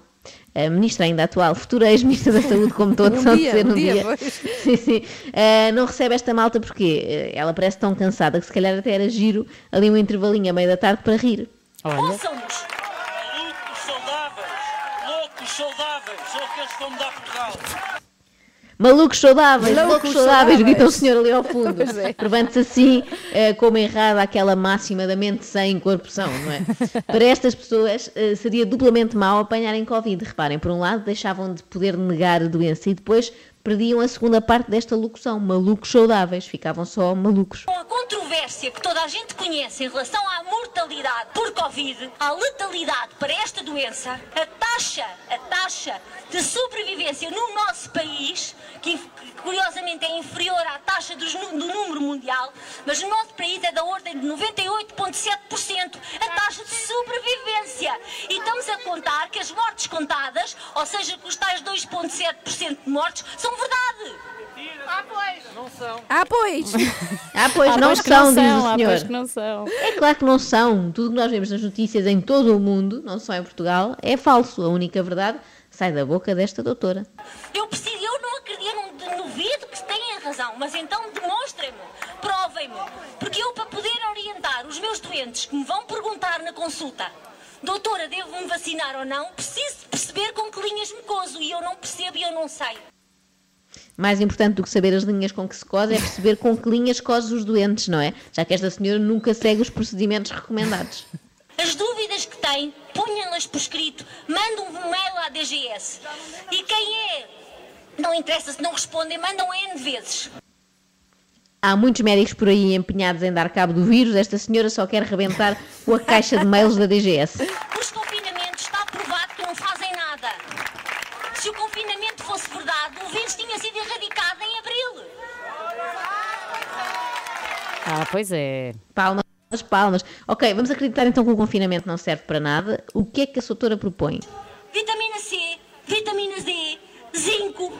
a ministra ainda atual, futura ex-ministra da Saúde, como todos Um são de dia, ser um um dia, dia. Sim, sim. Ah, não recebe esta malta porque eh, ela parece tão cansada que se calhar até era giro ali um intervalinho a meio da tarde para rir. Ouçam-nos! Malucos saudáveis, loucos saudáveis, são aqueles que vão mudar Portugal. Malucos saudáveis, loucos saudáveis, grita o senhor ali ao fundo. É. Provando-se assim eh, como errada aquela máxima da mente sem corpo são, não é? Para estas pessoas eh, seria duplamente mau apanharem Covid. Reparem, por um lado deixavam de poder negar a doença e depois perdiam a segunda parte desta locução. Malucos saudáveis, ficavam só malucos. Com a controvérsia que toda a gente conhece em relação à mortalidade por Covid, à letalidade para esta doença, a taxa, a taxa de sobrevivência no nosso país, que curiosamente é inferior à taxa dos nu- do número mundial, mas no nosso país é da ordem de 98,7% a taxa de sobrevivência. E estamos a contar que as mortes contadas, ou seja, que os tais 2,7% de mortes, são verdade. Ah, pois! Ah, pois Ah, não pois que são, não diz são, o ah, senhor. pois que não são. É claro que não são. Tudo que nós vemos nas notícias em todo o mundo, não só em Portugal, é falso. A única verdade sai da boca desta doutora. Eu preciso, eu não acredito, eu não duvido que tenham razão, mas então demonstrem-me, provem-me, porque eu para poder orientar os meus doentes que me vão perguntar na consulta, doutora, devo-me vacinar ou não, preciso perceber com que linhas me coso e eu não percebo e eu não sei. Mais importante do que saber as linhas com que se cose é perceber com que linhas cose os doentes, não é? Já que esta senhora nunca segue os procedimentos recomendados. As dúvidas que têm, ponham-las por escrito, mandam um mail à DGS. E quem é, não interessa se não respondem, mandam N vezes. Há muitos médicos por aí empenhados em dar cabo do vírus. Esta senhora só quer rebentar com a caixa de mails da DGS. Os confinamentos está provado que não fazem nada. Se o confinamento fosse verdade, o vírus tinha sido erradicado em abril. Ah, pois é. Palmas, palmas. Ok, vamos acreditar então que o confinamento não serve para nada. O que é que a doutora propõe? Vitamina C, vitamina D, zinco.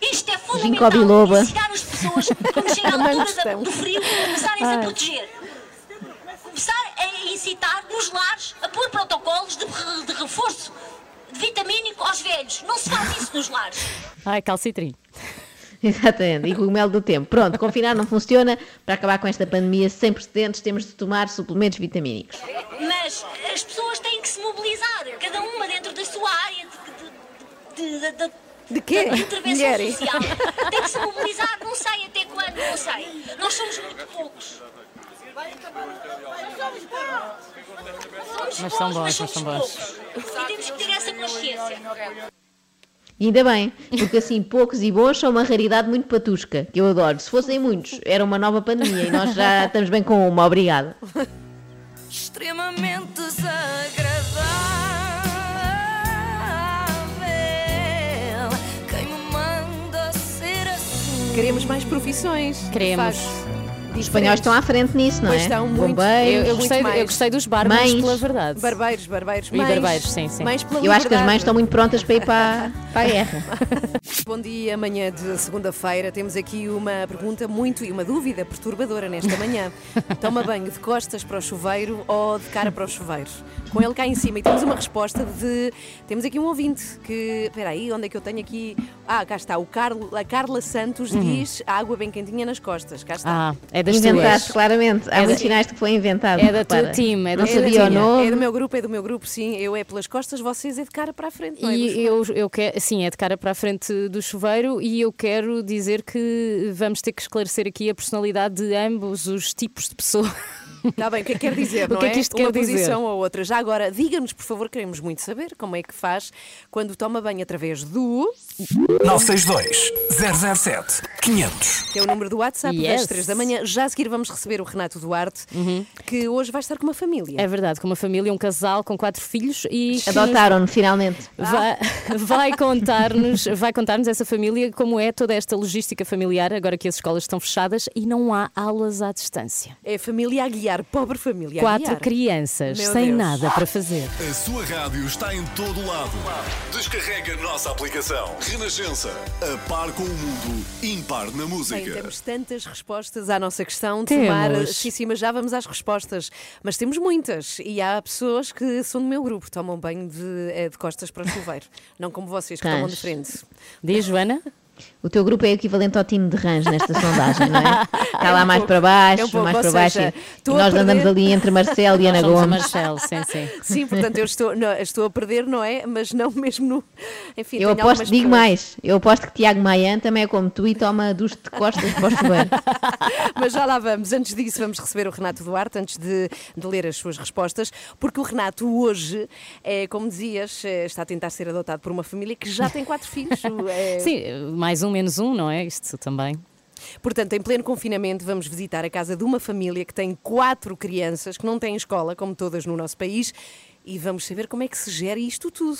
Isto é fundamental. biloba. Ensinar as pessoas, quando chega a altura do frio, começarem-se a proteger. Começar a incitar nos lares a pôr protocolos de, de reforço de vitamínico aos velhos. Não se faz isso nos lares. Ai, calcitrim. Exatamente, e cogumelo do tempo. Pronto, confinar não funciona. Para acabar com esta pandemia sem precedentes, temos de tomar suplementos vitamínicos. Mas as pessoas têm que se mobilizar, cada uma dentro da sua área de, de, de, de, De quê? de intervenção Mulher? social. Tem que se mobilizar, não sei até quando, não sei. Nós somos muito poucos. Mas são bons, mas somos são bons. poucos. E temos que ter essa consciência. E ainda bem, porque assim poucos e bons são uma raridade muito patusca, que eu adoro. Se fossem muitos, era uma nova pandemia e nós já estamos bem com uma, obrigada. extremamente desagradável. Quem me manda ser assim? Queremos mais profissões. Queremos. Os espanhóis estão à frente nisso, não Pois é? estão muito. Bombeiros. Eu, eu gostei, eu gostei dos bárbaros, Mães. pela verdade. Barbeiros, barbeiros, E mães. barbeiros, sim, sim. Mães pela Eu acho que as mães estão muito prontas para ir para, para a guerra. Bom dia, amanhã de segunda-feira. Temos aqui uma pergunta muito e uma dúvida perturbadora nesta manhã. Toma banho de costas para o chuveiro ou de cara para o chuveiro? Com ele cá em cima. E temos uma resposta de. Temos aqui um ouvinte que. Espera aí, onde é que eu tenho aqui? Ah, cá está. O Carlo, a Carla Santos diz água bem quentinha nas costas. Cá está. Ah, é das Inventaste, tuas. claramente. Há É muitos da- sinais de que foi inventado. é da tua team, é da Não tua sabia o team. nome. É do meu grupo, é do meu grupo, sim. Eu é pelas costas, vocês é de cara para a frente. Não é E eu, eu quero, sim, é de cara para a frente do chuveiro e eu quero dizer que vamos ter que esclarecer aqui a personalidade de ambos os tipos de pessoas. Está bem, o que é que quer dizer, O não que é que isto Uma quer dizer? posição ou outra. Já agora, diga-nos, por favor, queremos muito saber como é que faz quando toma banho através do... 962 007 500. Que é o número do WhatsApp Yes. das 3 da manhã. Já a seguir vamos receber o Renato Duarte, que hoje vai estar com uma família. É verdade, com uma família, um casal com quatro filhos e Adotaram-no finalmente. vai, vai contar-nos vai contar-nos essa família como é toda esta logística familiar agora que as escolas estão fechadas e não há aulas à distância. É família a guiar, pobre família a Quatro guiar. crianças Meu sem Deus. nada para fazer. A sua rádio está em todo lado. Descarrega a nossa aplicação. Renascença. A par com o mundo. Impar na Bem, música. temos tantas respostas à nossa questão. Temos. Tomar, sim, sim, mas já vamos às respostas. Mas temos muitas. E há pessoas que são do meu grupo, tomam banho de, eh, de costas para o chuveiro. Não como vocês, que Tens. tomam de frente. Diz, Joana? O teu grupo é equivalente ao time de Rãs nesta sondagem, não é? Está É lá mais para baixo, é um pouco, mais para baixo. seja, e nós andamos perder- ali entre Marcelo e Ana Gomes. Marcelo, sim, sim. Sim, portanto, eu estou, não, estou a perder, não é? Mas não mesmo no. Enfim, Eu aposto, digo mais, eu aposto que Tiago Maian também é como tu e toma duche de costas para o chuveiro. Mas já lá vamos. Antes disso, vamos receber o Renato Duarte, antes de, de ler as suas respostas, porque o Renato hoje, é, como dizias, é, está a tentar ser adotado por uma família que já tem quatro filhos. É, Sim, mais um menos um, não é? Isto também. Portanto, em pleno confinamento, vamos visitar a casa de uma família que tem quatro crianças, que não têm escola, como todas no nosso país, e vamos saber como é que se gera isto tudo.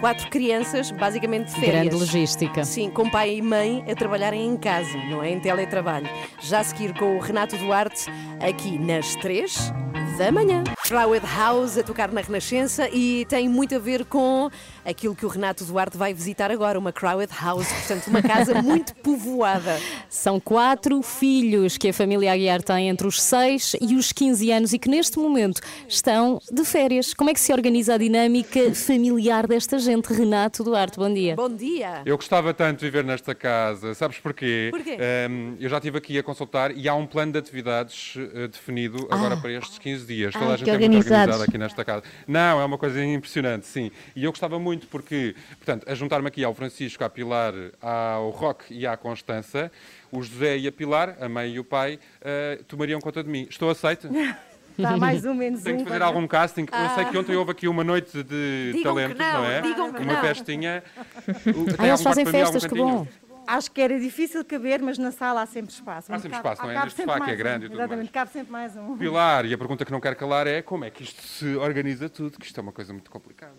Quatro crianças, basicamente de férias. Grande logística. Sim, com pai e mãe a trabalharem em casa, não é? Em teletrabalho. Já a seguir com o Renato Duarte, aqui nas três da manhã. Crowd House a tocar na Renascença e tem muito a ver com aquilo que o Renato Duarte vai visitar agora, uma Crowd House, portanto, uma casa muito povoada. São quatro filhos que a família Aguiar tem entre os 6 e os 15 anos e que neste momento estão de férias. Como é que se organiza a dinâmica familiar desta gente? Renato Duarte, bom dia. Bom dia! Eu gostava tanto de viver nesta casa, sabes porquê? Porquê? Ehm, eu já estive aqui a consultar e há um plano de atividades eh, definido agora para estes 15 dias. Toda Ah, a gente que é organizada aqui nesta casa. Não, é uma coisa impressionante, sim. E eu gostava muito porque, portanto, a juntar-me aqui ao Francisco, à Pilar, ao Roque e à Constança, o José e a Pilar, a mãe e o pai, eh, tomariam conta de mim. Estou aceito? Está mais um, menos Tenho um. que fazer algum casting. Eu sei que ontem houve aqui uma noite de Digam que talentos, não, não, é? digam que uma não. festinha. Tem Ah, eles fazem festas, que bom. Acho que era difícil caber, mas na sala há sempre espaço. Há sempre Cabe- espaço, não é? sempre sofá que é grande um. e tudo Exatamente, mais. cabe sempre mais um. Pilar, e a pergunta que não quero calar é como é que isto se organiza tudo, que isto é uma coisa muito complicada.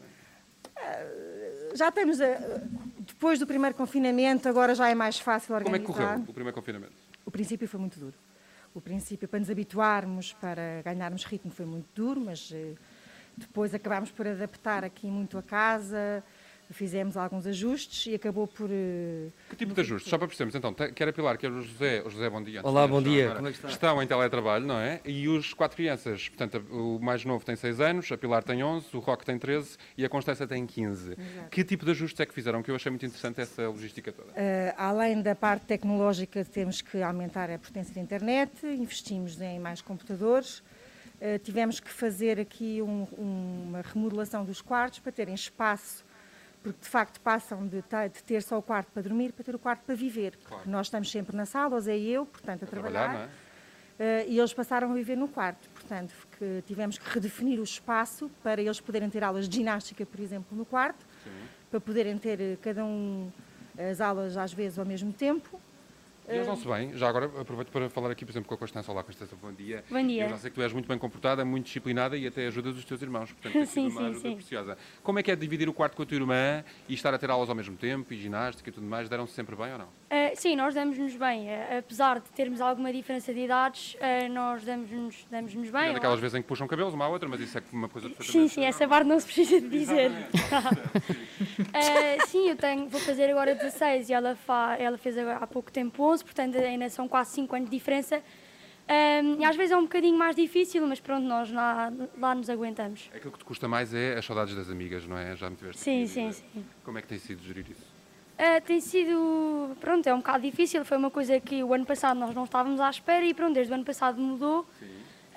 Já temos, depois do primeiro confinamento, agora já é mais fácil Como é que organizar. correu o primeiro confinamento? O princípio foi muito duro. O princípio, para nos habituarmos, para ganharmos ritmo, foi muito duro, mas eh, depois acabámos por adaptar aqui muito a casa, fizemos alguns ajustes e acabou por. eh, Que tipo de ajustes? Só para percebermos, então, quer a Pilar, quer o José, o José, bom dia. Olá, bom dia. agora, Como é que está? Estão em teletrabalho, não é? E os quatro crianças, portanto, o mais novo tem 6 anos, a Pilar tem 11, o Roque tem 13 e a Constância tem 15. Que tipo de ajustes é que fizeram? Que eu achei muito interessante essa logística toda. Eh, além da parte tecnológica, temos que aumentar a potência da internet, investimos em mais computadores, eh, tivemos que fazer aqui um- uma remodelação dos quartos para terem espaço, porque de facto passam de, de ter só o quarto para dormir para ter o quarto para viver. Porque Nós estamos sempre na sala, o Zé e eu, portanto, a trabalhar. Trabalhar, não é? Eh, e eles passaram a viver no quarto. Portanto, que tivemos que redefinir o espaço para eles poderem ter aulas de ginástica, por exemplo, no quarto, para poderem ter eh, cada um as aulas às vezes ao mesmo tempo. E eles não se bem, já agora aproveito para falar aqui, por exemplo, com a Constança. Olá, Constança, bom dia. Bom dia. Eu já sei que tu és muito bem comportada, muito disciplinada e até ajudas os teus irmãos, portanto tem Sim, uma sim, ajuda sim. preciosa. Como é que é dividir o quarto com a tua irmã e estar a ter aulas ao mesmo tempo e ginástica e tudo mais? Deram-se sempre bem ou não? Eh, sim, nós damos-nos bem. Eh, apesar de termos alguma diferença de idades, eh, nós damos-nos damos -nos bem. é daquelas vezes em que puxam cabelos uma à outra, mas isso é uma coisa Sim, sim, essa parte não se precisa de dizer. Sim, eu tenho, vou fazer agora 16 e ela, fa, ela fez agora há pouco tempo 11, portanto ainda são quase 5 anos de diferença. Ehm, e às vezes é um bocadinho mais difícil, mas pronto, nós lá, lá nos aguentamos. Aquilo que te custa mais é as saudades das amigas, não é? Já me tiveste Sim, sim, sim. Como é que tem sido gerir isso? Uh, tem sido, pronto, é um bocado difícil. Foi uma coisa que o ano passado nós não estávamos à espera e pronto, desde o ano passado mudou.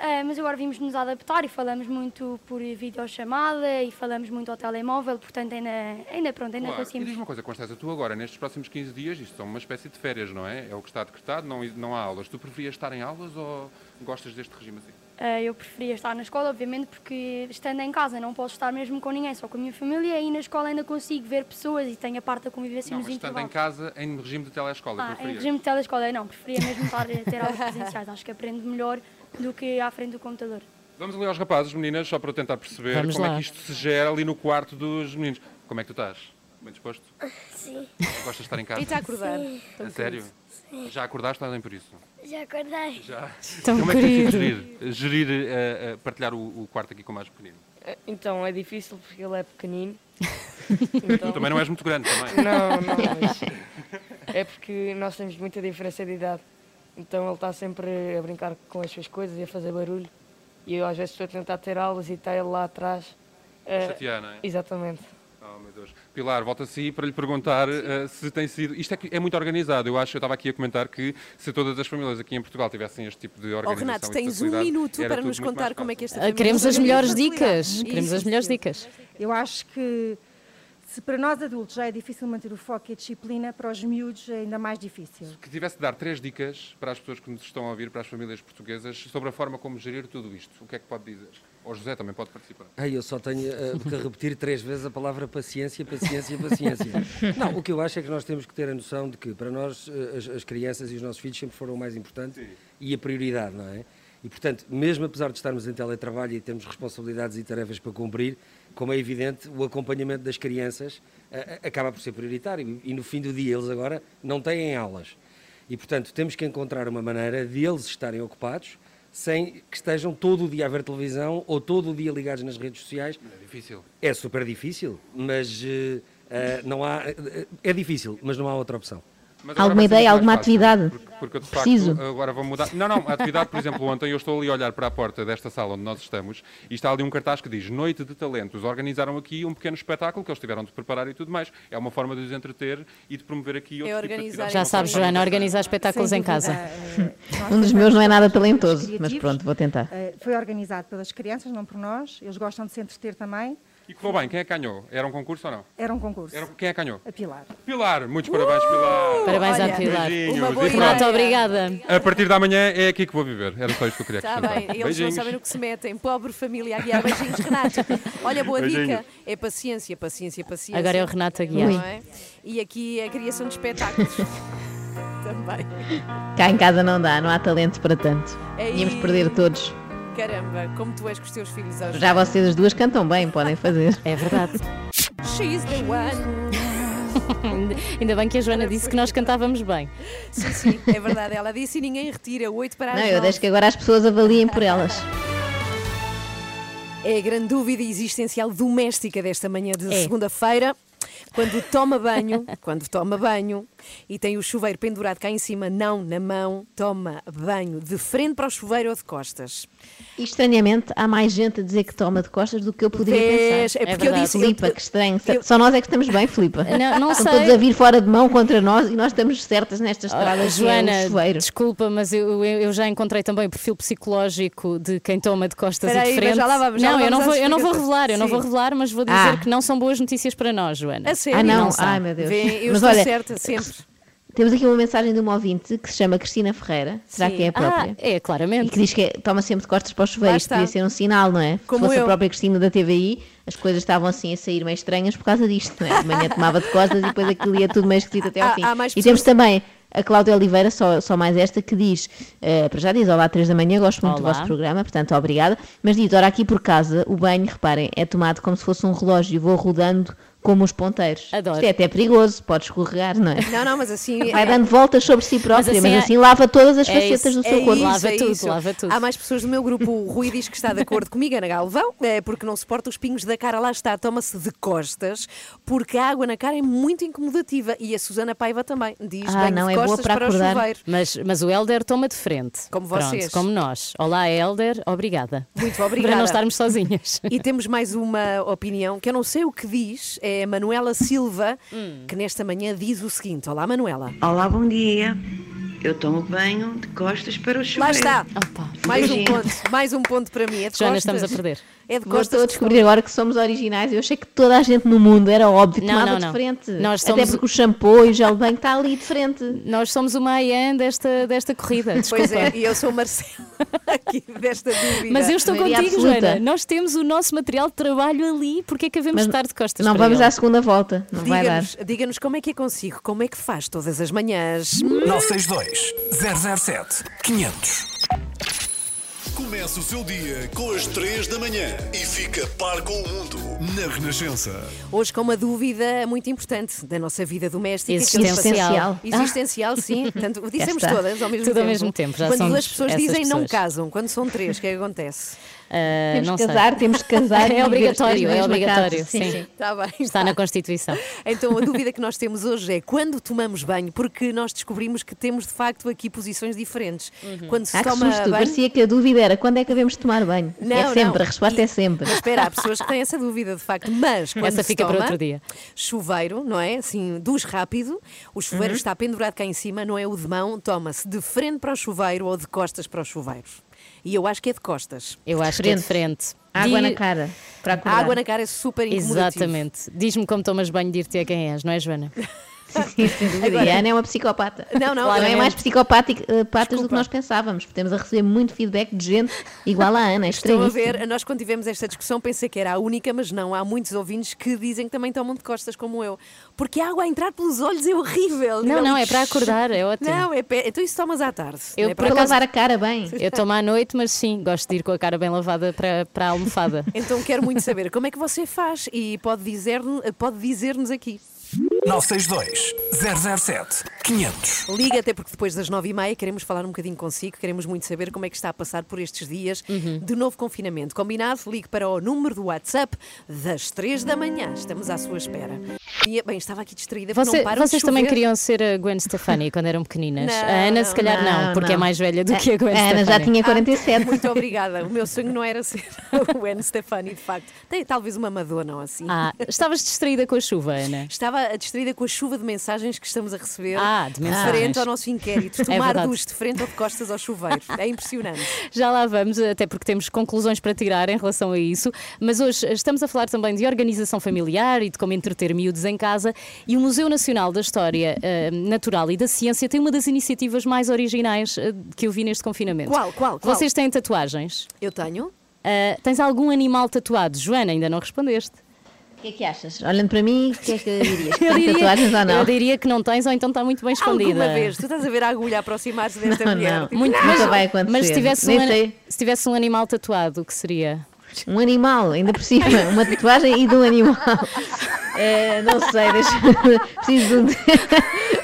Uh, mas agora vimos nos adaptar e falamos muito por videochamada e falamos muito ao telemóvel, portanto ainda, ainda pronto, ainda Claro. E conseguimos. diz uma coisa, Constança, tu agora, nestes próximos 15 dias, isto são uma espécie de férias, não é? É o que está decretado, não, não há aulas. Tu preferias estar em aulas ou gostas deste regime assim? Eh, eu preferia estar na escola, obviamente, porque estando em casa não posso estar mesmo com ninguém, só com a minha família, e na escola ainda consigo ver pessoas e tenho a parte da convivência Não, nos mas estando em casa, em regime de telescola, Ah, em preferias? regime de telescola, não, preferia mesmo estar a ter aulas presenciais. Acho que aprendo melhor do que à frente do computador. Vamos ali aos rapazes, meninas, só para tentar perceber Vamos como é lá. que isto se gera ali no quarto dos meninos. Como é que tu estás? Bem disposto? Sim. Gostas de estar em casa? E está a acordar? Sim. A sério? Já acordaste ou nem por isso? Já acordei. Já. Tão como é que sido querido. gerir, gerir eh, eh, partilhar o, o quarto aqui com o mais pequenino? Então é difícil porque ele é pequenino. Tu também não és muito grande, também. Não, não, mas é porque nós temos muita diferença de idade. Então ele está sempre a brincar com as suas coisas e a fazer barulho. E eu às vezes estou a tentar ter aulas e está ele lá atrás. eh, chatear, não é? Exatamente. Oh, meu Deus. Pilar, volto a si para lhe perguntar eh, se tem sido. Isto é, que é muito organizado. Eu acho, eu estava aqui a comentar que se todas as famílias aqui em Portugal tivessem este tipo de Oh, organização. Renato, e de tens um minuto para nos contar como é que esta família Queremos as melhores dicas. Queremos as melhores dicas. Eu acho que se para nós adultos já é difícil manter o foco e a disciplina, para os miúdos é ainda mais difícil. Que tivesse de dar três dicas para as pessoas que nos estão a ouvir, para as famílias portuguesas, sobre a forma como gerir tudo isto. O que é que pode dizer? Ou José também pode participar. Ai, eu só tenho eh, que repetir três vezes a palavra paciência, paciência, paciência. Não, o que eu acho é que nós temos que ter a noção de que, para nós, eh, as, as crianças e os nossos filhos sempre foram o mais importante e a prioridade, não é? E, portanto, mesmo apesar de estarmos em teletrabalho e termos responsabilidades e tarefas para cumprir, como é evidente, o acompanhamento das crianças eh, eh, acaba por ser prioritário e, no fim do dia eles agora não têm aulas. E, portanto, temos que encontrar uma maneira de eles estarem ocupados sem que estejam todo o dia a ver televisão ou todo o dia ligados nas redes sociais. É difícil. É super difícil, mas eh, eh, não há. eh, é difícil, mas não há outra opção. Alguma ideia, alguma fácil, atividade? Porque, porque eu, de Preciso. facto, agora vou mudar. Não, não, a atividade, por exemplo, ontem eu estou ali a olhar para a porta desta sala onde nós estamos e está ali um cartaz que diz Noite de Talentos. Organizaram aqui um pequeno espetáculo que eles tiveram de preparar e tudo mais. É uma forma de os entreter e de promover aqui outro tipo de organizar. Já sabes, Joana, organizar espetáculos em casa. Um dos meus não é nada talentoso, mas pronto, vou tentar. Eh, Foi organizado pelas crianças, não por nós. Eles gostam de se entreter também. E correu bem. Quem é que ganhou? Era um concurso ou não? Era um concurso. Era- Quem é que ganhou? A Pilar. Pilar, muitos parabéns, Pilar. Parabéns à Pilar. Beijinhos. uma E boa pronto. Renato, obrigada. A partir da manhã é aqui que vou viver. Era só isto que eu queria Está acrescentar. bem, eles Beijinhos. não sabem no que se metem. Pobre família a guiar. Beijinhos, Renato. Olha, boa Beijinhos. dica. É paciência, paciência, paciência. Agora é o Renato a guiar. Não é? E aqui a criação de espetáculos. Também. Cá em casa não dá, não há talento para tanto. Tínhamos de perder todos. Caramba, como tu és com os teus filhos hoje. Já vocês as duas cantam bem, podem fazer. É verdade. She's the one. Ainda bem que a Joana disse que nós cantávamos bem. Sim, sim, é verdade. Ela disse e ninguém retira. Oito para as Não, eu nove. deixo que agora as pessoas avaliem por elas. É a grande dúvida existencial doméstica desta manhã de É. segunda-feira. Quando toma banho, quando toma banho e tem o chuveiro pendurado cá em cima, não na mão, toma banho de frente para o chuveiro ou de costas. E estranhamente, há mais gente a dizer que toma de costas do que eu poderia Vês? pensar. É porque eu verdade. disse. Filipa, eu- que estranho. Só nós é que estamos bem, Filipa. Não, não Estão sei. todos a vir fora de mão contra nós e nós estamos certas nesta estrada Ah, que é Joana, chuveiro. desculpa, mas eu, eu, eu já encontrei também o perfil psicológico de quem toma de costas Espera e de frente. já lá vamos, já não, lá eu não vamos vou, eu não vou revelar, eu não Sim. vou revelar, mas vou dizer Ah. que não são boas notícias para nós, Joana. A sério? Ah, não? Não. Ai, meu Deus. Vê, eu Mas estou olha, certa sempre. Temos aqui uma mensagem de uma ouvinte que se chama Cristina Ferreira. Será Sim. que é a própria? Ah, é, E claramente. que diz que toma sempre de costas para o chuveiro. Lá Isto está. devia ser um sinal, não é? Como Se fosse eu. a própria Cristina da TVI, as coisas estavam assim a sair meio estranhas por causa disto, não é? De manhã tomava de costas e depois aquilo ia tudo meio esquisito até ao Há- fim. há mais E temos também a Cláudia Oliveira, só, só mais esta, que diz, eh, para já diz, olá, três da manhã, gosto muito do Olá. vosso programa, portanto, obrigada. Mas diz, ora, aqui por casa, o banho, reparem, é tomado como se fosse um relógio e vou rodando como os ponteiros. Adoro. Isto é até perigoso, pode escorregar, não é? Não, não, mas assim. Vai é- dando voltas sobre si própria, mas assim assim, é- lava todas as é facetas isso, do seu É corpo. isso, Lava é tudo, isso. lava tudo. Há mais pessoas do meu grupo. O Rui diz que está de acordo comigo, Ana Galvão, é, porque não suporta os pingos da cara. Lá está, toma-se de costas, porque a água na cara é muito incomodativa. E a Susana Paiva também diz Ah, banho não, de é boa costas para para, acordar. o chuveiro. Mas, mas o Helder toma de frente. Como Pronto, vocês. como nós. Olá, Helder, obrigada. Muito obrigada. Para não estarmos sozinhas. E temos mais uma opinião que eu não sei o que diz, é a Manuela Silva, Hum. que nesta manhã diz o seguinte: Olá, Manuela. Olá, bom dia. Eu tomo banho de costas para o chuveiro. Lá está. Opa. Mais um ponto, mais um ponto para mim. É de Joana, costas. estamos a perder. É de costas. Estou a descobrir agora que somos originais. Eu achei que toda a gente no mundo era óbvio, Não, tomava não, frente. Nós Até somos- porque o shampoo e o gel de banho está ali de frente. Nós somos o Mayan desta, desta corrida. Pois desculpa. é, e eu sou o Marcelo aqui desta dúvida. Mas eu estou Maioria contigo, absoluta. Joana. Nós temos o nosso material de trabalho ali, porque é que havemos Mas de estar de costas Não para vamos ele? à segunda volta. Não vai dar. Diga-nos diga-nos como é que é consigo, como é que faz todas as manhãs. 962 007 500. Começa o seu dia com as 3 da manhã e fica par com o mundo na Renascença. Hoje com uma dúvida muito importante da nossa vida doméstica. que é Existencial. Existencial, sim. Portanto, dissemos todas ao mesmo Tudo tempo. ao mesmo tempo, já Quando duas pessoas dizem não pessoas. casam, quando são três, o que é que acontece? Ah, Temos não que sei. casar, temos que casar. É os obrigatório, é obrigatório. casa. Sim, Está bem. Está na Constituição. Então a dúvida que nós temos hoje é quando tomamos banho, porque nós descobrimos que temos de facto aqui posições diferentes. Quando se Ah, que toma susto. banho. Parecia que a dúvida era quando é que devemos tomar banho. Não, é sempre, não. a resposta E- é sempre. Mas espera, há pessoas que têm essa dúvida de facto. Mas quando Essa se fica para toma, outro dia. Chuveiro, não é? Assim, dos rápido, o chuveiro Uhum. está pendurado cá em cima, não é o de mão, toma-se de frente para o chuveiro ou de costas para o chuveiro. E eu acho que é de costas. Eu acho que é de frente. Água Di- na cara. Para A acordar. água na cara é super incomodativo. Exatamente. Diz-me como tomas banho, dir-te a quem és, não é, Joana? Sim. E a Ana é uma psicopata. Não, não, Ela é claramente. mais psicopática eh, do que nós pensávamos. Temos a receber muito feedback de gente igual à Ana. É Estão a ver, nós quando tivemos esta discussão pensei que era a única, mas não, há muitos ouvintes que dizem que também tomam de costas como eu. Porque a água a entrar pelos olhos é horrível. Não, não, é Ali- para acordar, é ótimo. Não, é pé. Então isso tomas à tarde. Eu, não é Para acaso- lavar a cara bem. Eu tomo à noite, mas sim, gosto de ir com a cara bem lavada para, para a almofada. Então quero muito saber como é que você faz e pode dizer-nos pode dizer-nos aqui. 962 007 500. Liga até porque depois das nove e meia queremos falar um bocadinho consigo, queremos muito saber como é que está a passar por estes dias Uhum. de novo confinamento. Combinado? Ligue para o número do WhatsApp das três da manhã. Estamos à sua espera. E, bem, estava aqui distraída Você- não param vocês também queriam ser a Gwen Stefani quando eram pequeninas? Não, a Ana, se calhar, não, não, porque é não. mais velha do que a Gwen A Ana já Stefani. tinha 47. Muito obrigada. O meu sonho não era ser o Gwen Stefani, de facto. Tem talvez uma Madonna ou assim. Ah, estavas distraída com a chuva, Ana? Estava distraída com a chuva de mensagens que estamos a receber Ah, de mensagens. frente ao nosso inquérito. É Tomar duche de frente ou de costas ao chuveiro. É impressionante. Já lá vamos, até porque temos conclusões para tirar em relação a isso. Mas hoje estamos a falar também de organização familiar e de como entreter miúdos em casa. E o Museu Nacional da História eh, Natural e da Ciência tem uma das iniciativas mais originais eh, que eu vi neste confinamento. Qual, qual, qual? Vocês têm tatuagens? Eu tenho. Ah, tens algum animal tatuado? Joana, ainda não respondeste. O que é que achas? Olhando para mim, o que é que dirias? Eu Tem tatuagens ou não? eu diria que não tens ou então está muito bem escondida. Alguma vez, tu estás a ver a agulha aproximar-se desta Não, mulher. não. Tipo, Muito, Nunca mas, vai acontecer. mas se tivesse, um, se tivesse um animal tatuado, o que seria? Um animal, ainda por cima, uma tatuagem e de um animal. É, não sei, deixa preciso de um,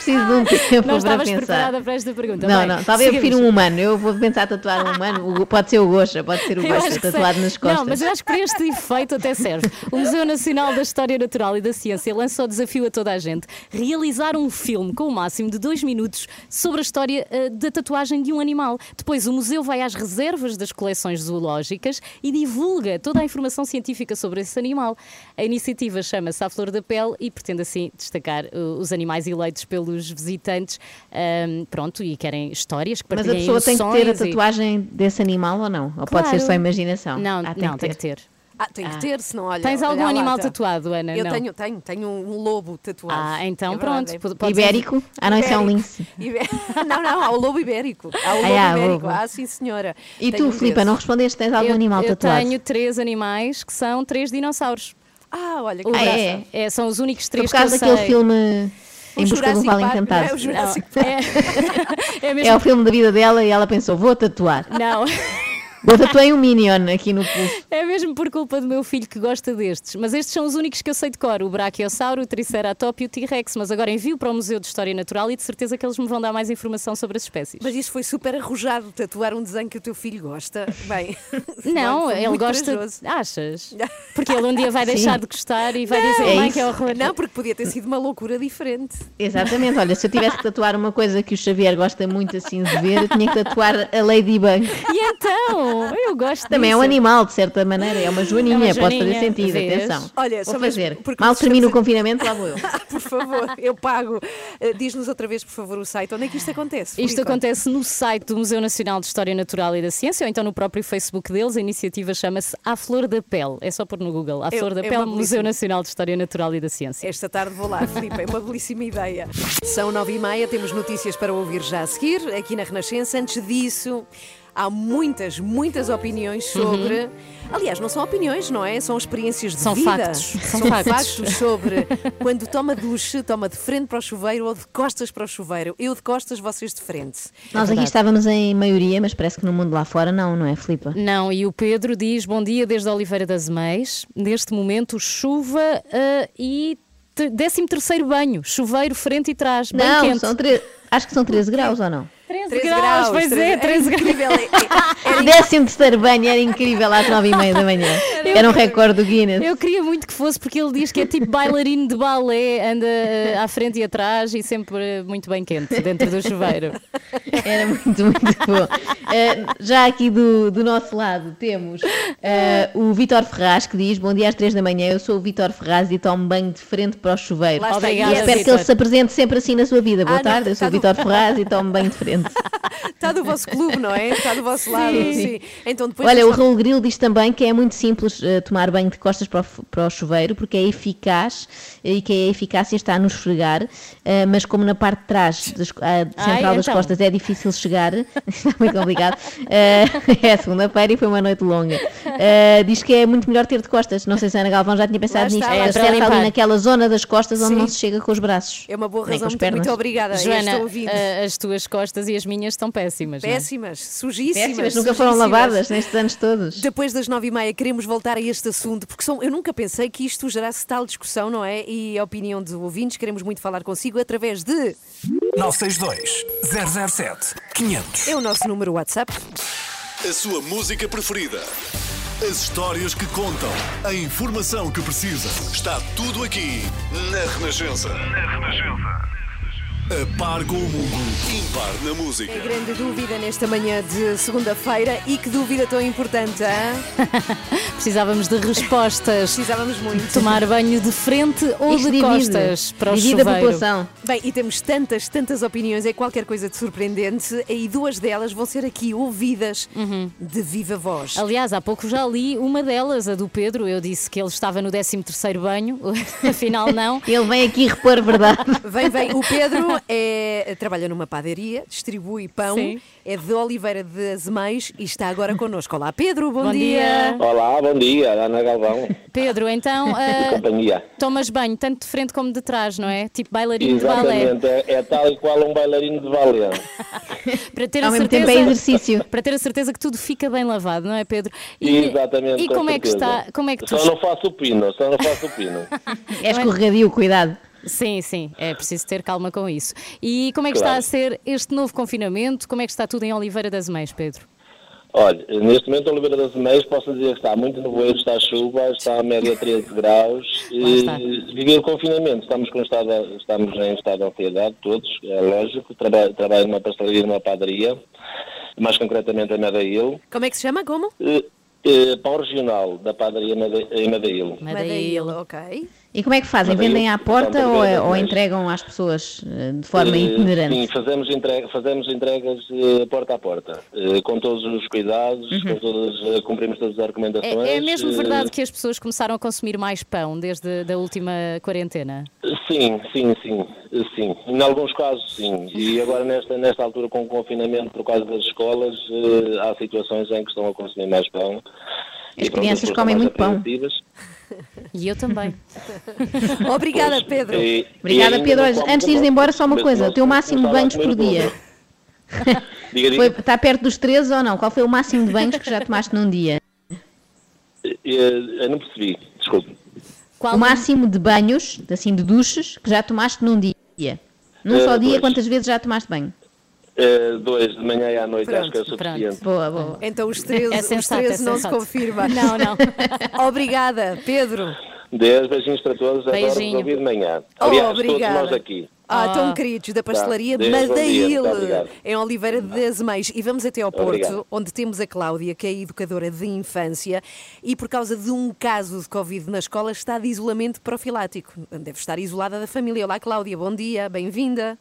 preciso de um tempo Não para estavas pensar. preparada para esta pergunta. Não, Bem, não, talvez eu prefiro um humano. Eu vou pensar tatuar um humano. Pode ser o Gocha, pode ser o que tatuado nas costas. Não, mas eu acho que para este efeito até serve. O Museu Nacional da História Natural e da Ciência lança o desafio a toda a gente realizar um filme com o máximo de dois minutos sobre a história eh, da tatuagem de um animal. Depois o museu vai às reservas das coleções zoológicas e divulga toda a informação científica sobre esse animal. A iniciativa chama-se A Flor da Pele e pretende assim destacar eh, os animais eleitos pelos visitantes. Ahm, pronto, e querem histórias que Mas a partilhem pessoa tem que ter a emoções e- tatuagem desse animal ou não? Ou pode ser Claro. só imaginação? Não, Ah, não, tem que ter. Ah, tem que Ah. ter, senão olha. Tens olha algum a animal lata. tatuado, Ana? Eu Não. tenho, tenho, tenho um lobo tatuado. Ah, então É pronto. pode- é- pode Ibérico? Ah, não, isso é um lince. Ibé- Não, não, há o lobo ibérico. Há o Ah, lobo há, ibérico. lobo. Ah, sim, senhora. E Tenho tu, um Filipa, não respondeste? Tens algum eu, animal eu tatuado? tenho três animais que são três dinossauros. Ah, olha que Ah, é? é, São os únicos três por causa que eu daquele sei. filme O Em Busca do Jurassic Vale Park, Encantado. não é? O Jurassic Não, é, é mesmo. É o filme da vida dela e ela pensou, vou tatuar. Não. Vou tatuar um Minion aqui no pulso. É mesmo por culpa do meu filho que gosta destes. Mas estes são os únicos que eu sei de cor: o Brachiosauro, o Triceratops e o T-Rex. Mas agora envio para o Museu de História Natural e de certeza que eles me vão dar mais informação sobre as espécies. Mas isso foi super arrojado, tatuar um desenho que o teu filho gosta. Bem, Não, ele gosta. corajoso. Achas? Porque ele um dia vai deixar Sim. de gostar e vai dizer: É mãe, isso. que é horror. Não, porque podia ter sido uma loucura diferente. Exatamente, olha, se eu tivesse que tatuar uma coisa que o Xavier gosta muito assim de ver, eu tinha que tatuar a Ladybug. E então, Eu gosto Também é um disso. animal, de certa maneira, é uma joaninha, É uma pode fazer joaninha, sentido, vês? atenção. Olha, Vou fazer. porque Mal termino o confinamento, lá vou eu. Por favor, eu pago. Eh, Diz-nos outra vez, por favor, o site. Onde é que isto acontece? Isto Filipa? acontece no site do Museu Nacional de História Natural e da Ciência ou então no próprio Facebook deles. A iniciativa chama-se A Flor da Pele. É só pôr no Google. A É- Flor da é Pele, Museu belíssima- Nacional de História Natural e da Ciência. Esta tarde vou lá, Filipe, é uma belíssima ideia. São nove e meia, temos notícias para ouvir já a seguir, aqui na Renascença. Antes disso, há muitas, muitas opiniões sobre. Aliás, não são opiniões, não é? São experiências de São vida. factos. São, São factos. factos sobre quando toma duche, toma de frente para o chuveiro ou de costas para o chuveiro. Eu de costas, vocês de frente. Nós aqui estávamos em maioria, mas parece que no mundo lá fora não, não é, Filipa? Não, e o Pedro diz: Bom dia desde Oliveira das Meias. Neste momento, chuva ah, e 13 terceiro banho. Chuveiro, frente e trás. Bem Não, quente. são tre... acho que são 13 graus ou não? 13 graus, pois é, 13 graus. incrível. É- Décimo terceiro banho era incrível às nove e meia da manhã. Era um recorde do Guinness. Eu queria muito que fosse, porque ele diz que é tipo bailarino de balé, anda eh, à frente e atrás e sempre muito bem quente dentro do chuveiro. Era muito, muito bom. Eh, já aqui do, do nosso lado temos eh, o Vitor Ferraz que diz: Bom dia às três da manhã, eu sou o Vitor Ferraz e tomo banho de frente para o chuveiro. Obrigada, E espero que Vítor. ele se apresente sempre assim na sua vida. Boa Ah, não, tarde, eu sou o tá Vitor Ferraz e tomo banho de frente. audience. Está do vosso clube, não é? Está do vosso lado. Sim. Então depois Olha, o Raul Grilo diz também que é muito simples eh, tomar banho de costas para o, para o chuveiro, porque é eficaz eh, e que a eficácia está no esfregar, eh, mas como na parte de trás, das, a central Ai, das então. costas, é difícil chegar, está muito complicado, eh, é segunda-feira e foi uma noite longa. Diz que é muito melhor ter de costas. Não sei se a Ana Galvão já tinha pensado nisto. É Para ali naquela zona das costas onde Sim. não se chega com os braços. É uma boa razão. as Muito, pernas. muito obrigada. Joana, as tuas costas e as minhas estão péssimas. Não é? Péssimas, sujíssimas. Péssimas, nunca foram sujíssimas. lavadas nestes anos todos. Depois das nove e meia queremos voltar a este assunto, porque são- eu nunca pensei que isto gerasse tal discussão, não é? E a opinião de ouvintes, queremos muito falar consigo através de... 962 007 500. É o nosso número WhatsApp. A sua música preferida. As histórias que contam. A informação que precisa. Está tudo aqui na Renascença. Na Renascença. A par com o mundo. Impar na música. É grande dúvida nesta manhã de segunda-feira e que dúvida tão importante, hã? Precisávamos de respostas. Precisávamos muito. Tomar banho de frente ou Isto de divide. costas para o Divide a chuveiro. população. Bem, e temos tantas, tantas opiniões, é qualquer coisa de surpreendente e duas delas vão ser aqui ouvidas de viva voz. Aliás, há pouco já li uma delas, a do Pedro. Eu disse que ele estava no 13º banho, afinal não. Ele vem aqui repor verdade. Vem, vem, o Pedro é, trabalha numa padaria, distribui pão, Sim. é de Oliveira de Azeméis e está agora connosco. Olá, Pedro, bom, Bom dia. Olá, bom dia, Ana Galvão Pedro, então e companhia. tomas banho tanto de frente como de trás, não é? Tipo bailarino de balé. Exatamente, é, é tal e qual um bailarino de balé. Para ter Ao a mesmo certeza, tempo é exercício. Para ter a certeza que tudo fica bem lavado, não é, Pedro? Exatamente, E com como é que está? Como é que tu Só não faço o pino, só não faço o pino. É escorregadio, cuidado. Sim, sim, é preciso ter calma com isso. E como é que Claro. está a ser este novo confinamento? Como é que está tudo em Oliveira das Meias, Pedro? Olha, neste momento, Oliveira das Meias, posso dizer que está muito nevoeiro, está chuva, está a média 13 graus. E viver o confinamento, estamos, com estado, estamos em estado de ansiedade, todos, é lógico. Trabalho, trabalho numa pastelaria numa padaria, mais concretamente em Madail. Como é que se chama? Como? Eh, eh, pão regional da padaria em Madail. Madail, ok. E como é que fazem? Mas Vendem à porta então, ou, é- ou entregam às pessoas eh, de forma Eh, itinerante? Sim, fazemos, entrega, fazemos entregas eh, porta a porta, eh, com todos os cuidados, com todas, eh, cumprimos todas as recomendações. É, é mesmo verdade que as pessoas começaram a consumir mais pão desde a última quarentena? Sim, sim, sim, sim. Em alguns casos, sim. E agora, nesta, nesta altura, com o confinamento por causa das escolas, há situações em que estão a consumir mais pão. As E crianças comem muito pão. E eu também. Obrigada, Pedro. E- e Obrigada, ainda Pedro. antes de ires embora, só uma coisa: o teu máximo de banhos por dia? Diga, diga. Foi, está perto dos 13 ou não? Qual foi o máximo de banhos que já tomaste num dia? Eh, Eu não percebi, desculpe. o máximo de banhos, assim, de duches, que já tomaste num dia? Num Eh, só dia, quantas vezes já tomaste banho? Eh, dois de manhã e à noite, Pronto, acho que é suficiente. Boa, boa. Então os 13, É os sensato, 13 é não se confirma. Não, não. Obrigada, Pedro. Deus, beijinhos para todos, Beijinho. ouvir de manhã. Oh, Aliás, todos obrigada. nós aqui. Ah, Ah. tão queridos, da pastelaria Tá, bom dia, Madail, em Oliveira de Azeméis. E vamos até ao Porto, Obrigado. onde temos a Cláudia, que é educadora de infância, e por causa de um caso de Covid na escola está de isolamento profilático. Deve estar isolada da família. Olá, Cláudia, bom dia, bem-vinda.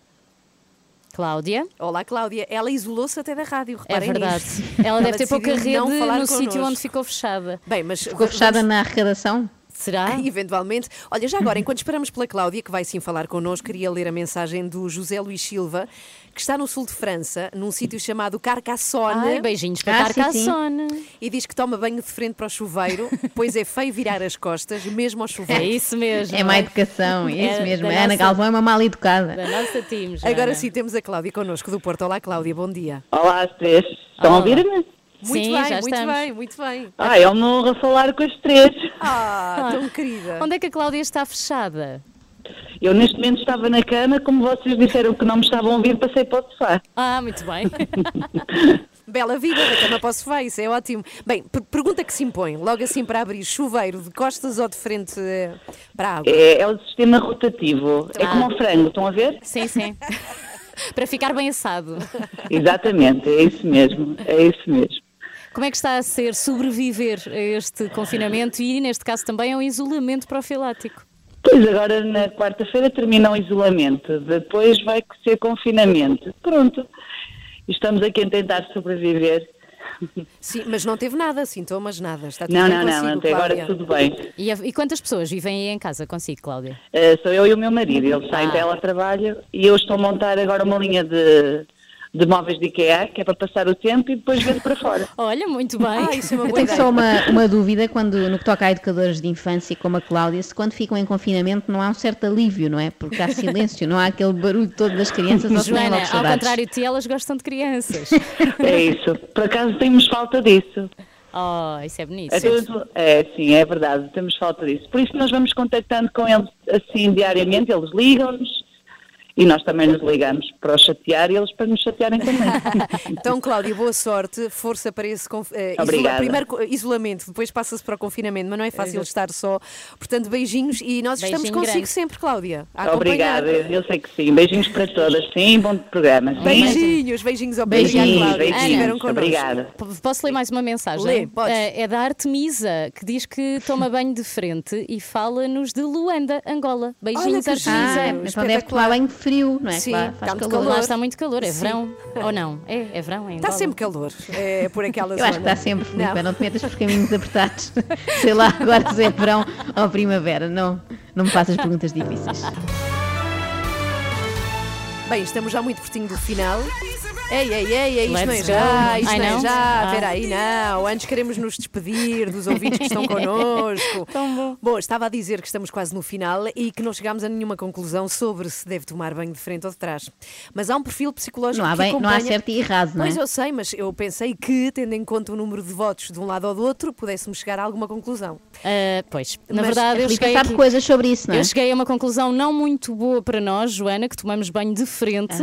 Cláudia. Olá, Cláudia. Ela isolou-se até da rádio, É reparem verdade. nisto. Ela deve ter pouca rede no sítio connosco. onde ficou fechada. Bem, mas Ficou fechada na arrecadação? Será? Eventualmente. Olha, já agora, enquanto esperamos pela Cláudia, que vai sim falar connosco, queria ler a mensagem do José Luís Silva, que está no sul de França, num sítio chamado Carcassonne. Ai, beijinhos para Ah, sim, sim. Carcassonne. E diz que toma banho de frente para o chuveiro, pois é feio virar as costas, mesmo ao chuveiro. É isso mesmo. É má educação, é isso É mesmo. A Ana nossa- Galvão é uma mal educada. Da nossa team, Joana. Agora sim, temos a Cláudia connosco do Porto. Olá, Cláudia, bom dia. Olá, às três. Estão a ouvir-me? Muito Sim, bem, já muito estamos. bem, muito bem. Ah, é uma honra falar com as três. Ah, tão querida. Onde é que a Cláudia está fechada? Eu neste momento estava na cama, como vocês disseram que não me estavam a ouvir, passei para o sofá. Ah, muito bem. Bela vida, da cama para o sofá, isso é ótimo. Bem, per- pergunta que se impõe, logo assim para abrir, chuveiro de costas ou de frente eh, para a água? É, é o sistema rotativo. É Ah. como o frango, estão a ver? Sim, sim. para ficar bem assado. Exatamente, é isso mesmo. É isso mesmo. Como é que está a ser sobreviver a este confinamento e, neste caso, também a um isolamento profilático? Pois agora na quarta-feira termina o isolamento, depois vai ser confinamento. Pronto. Estamos aqui a tentar sobreviver. Sim, mas não teve nada, sintomas, nada. Está tudo Não, bem não, não, consigo, até agora Cláudia? tudo bem. E, e quantas pessoas vivem aí em casa consigo, Cláudia? Eh, sou eu e o meu marido. Ele está em Ah. teletrabalho e eu estou a montar agora uma linha de, de móveis de IKEA, que é para passar o tempo e depois vendo para fora. Olha, muito bem. Ah, isso é uma Eu boa tenho ideia. só uma, uma dúvida quando, no que toca a educadores de infância como a Cláudia, se quando ficam em confinamento não há um certo alívio, não é? Porque há silêncio, não há aquele barulho todo das crianças, ou Joana, ao saudades. contrário de ti, elas gostam de crianças. É isso. Por acaso temos falta disso. Oh, isso é bonito. É, tudo, é, sim, é verdade, temos falta disso. Por isso nós vamos contactando com eles assim diariamente, eles ligam-nos e nós também nos ligamos para os chatear e eles para nos chatearem também. Então, Cláudia, boa sorte, força para esse conf- eh, isola- primeiro isolamento, depois passa-se para o confinamento, mas não é fácil estar só. Portanto, beijinhos e nós estamos Beijinho consigo grande. sempre, Cláudia. Obrigada, eu sei que sim. Beijinhos para todas, sim, bom programa. sim. Beijinhos, beijinhos ao Beijinhos, Obrigada, Cláudia, beijinhos, obrigada. Posso ler mais uma mensagem? Lê, podes. Eh, É da Artemisa, que diz que toma banho de frente e fala-nos de Luanda, Angola. Beijinhos, Artemisa. Ah, então deve tomar banho frio, não é? Sim, Claro, está faz muito calor. Lá está muito calor, é Sim. verão. Ou não? É, é verão em Está Angola. sempre calor, é por aquela Eu acho que está sempre, Filipe, Não. não. te metas por caminhos apertados. Sei lá, agora se é verão ou primavera, não, não me faças perguntas difíceis. Bem, estamos já muito pertinho do final. Ei, ei, ei, ei, isto não é já, isto Ai, não é não? já, Ah. espera aí, não. Antes queremos nos despedir dos ouvintes que estão connosco. Tão bom. estava a dizer que estamos quase no final e que não chegámos a nenhuma conclusão sobre se deve tomar banho de frente ou de trás. Mas há um perfil psicológico Não há, que bem, não há acompanha... certo e errado, não é? Pois eu sei, mas eu pensei que, tendo em conta o número de votos de um lado ou do outro, pudéssemos chegar a alguma conclusão. Ah, pois, na Mas verdade, eu cheguei, sabe aqui- coisas sobre isso, não é? eu cheguei a uma conclusão não muito boa para nós, Joana, que tomamos banho de frente.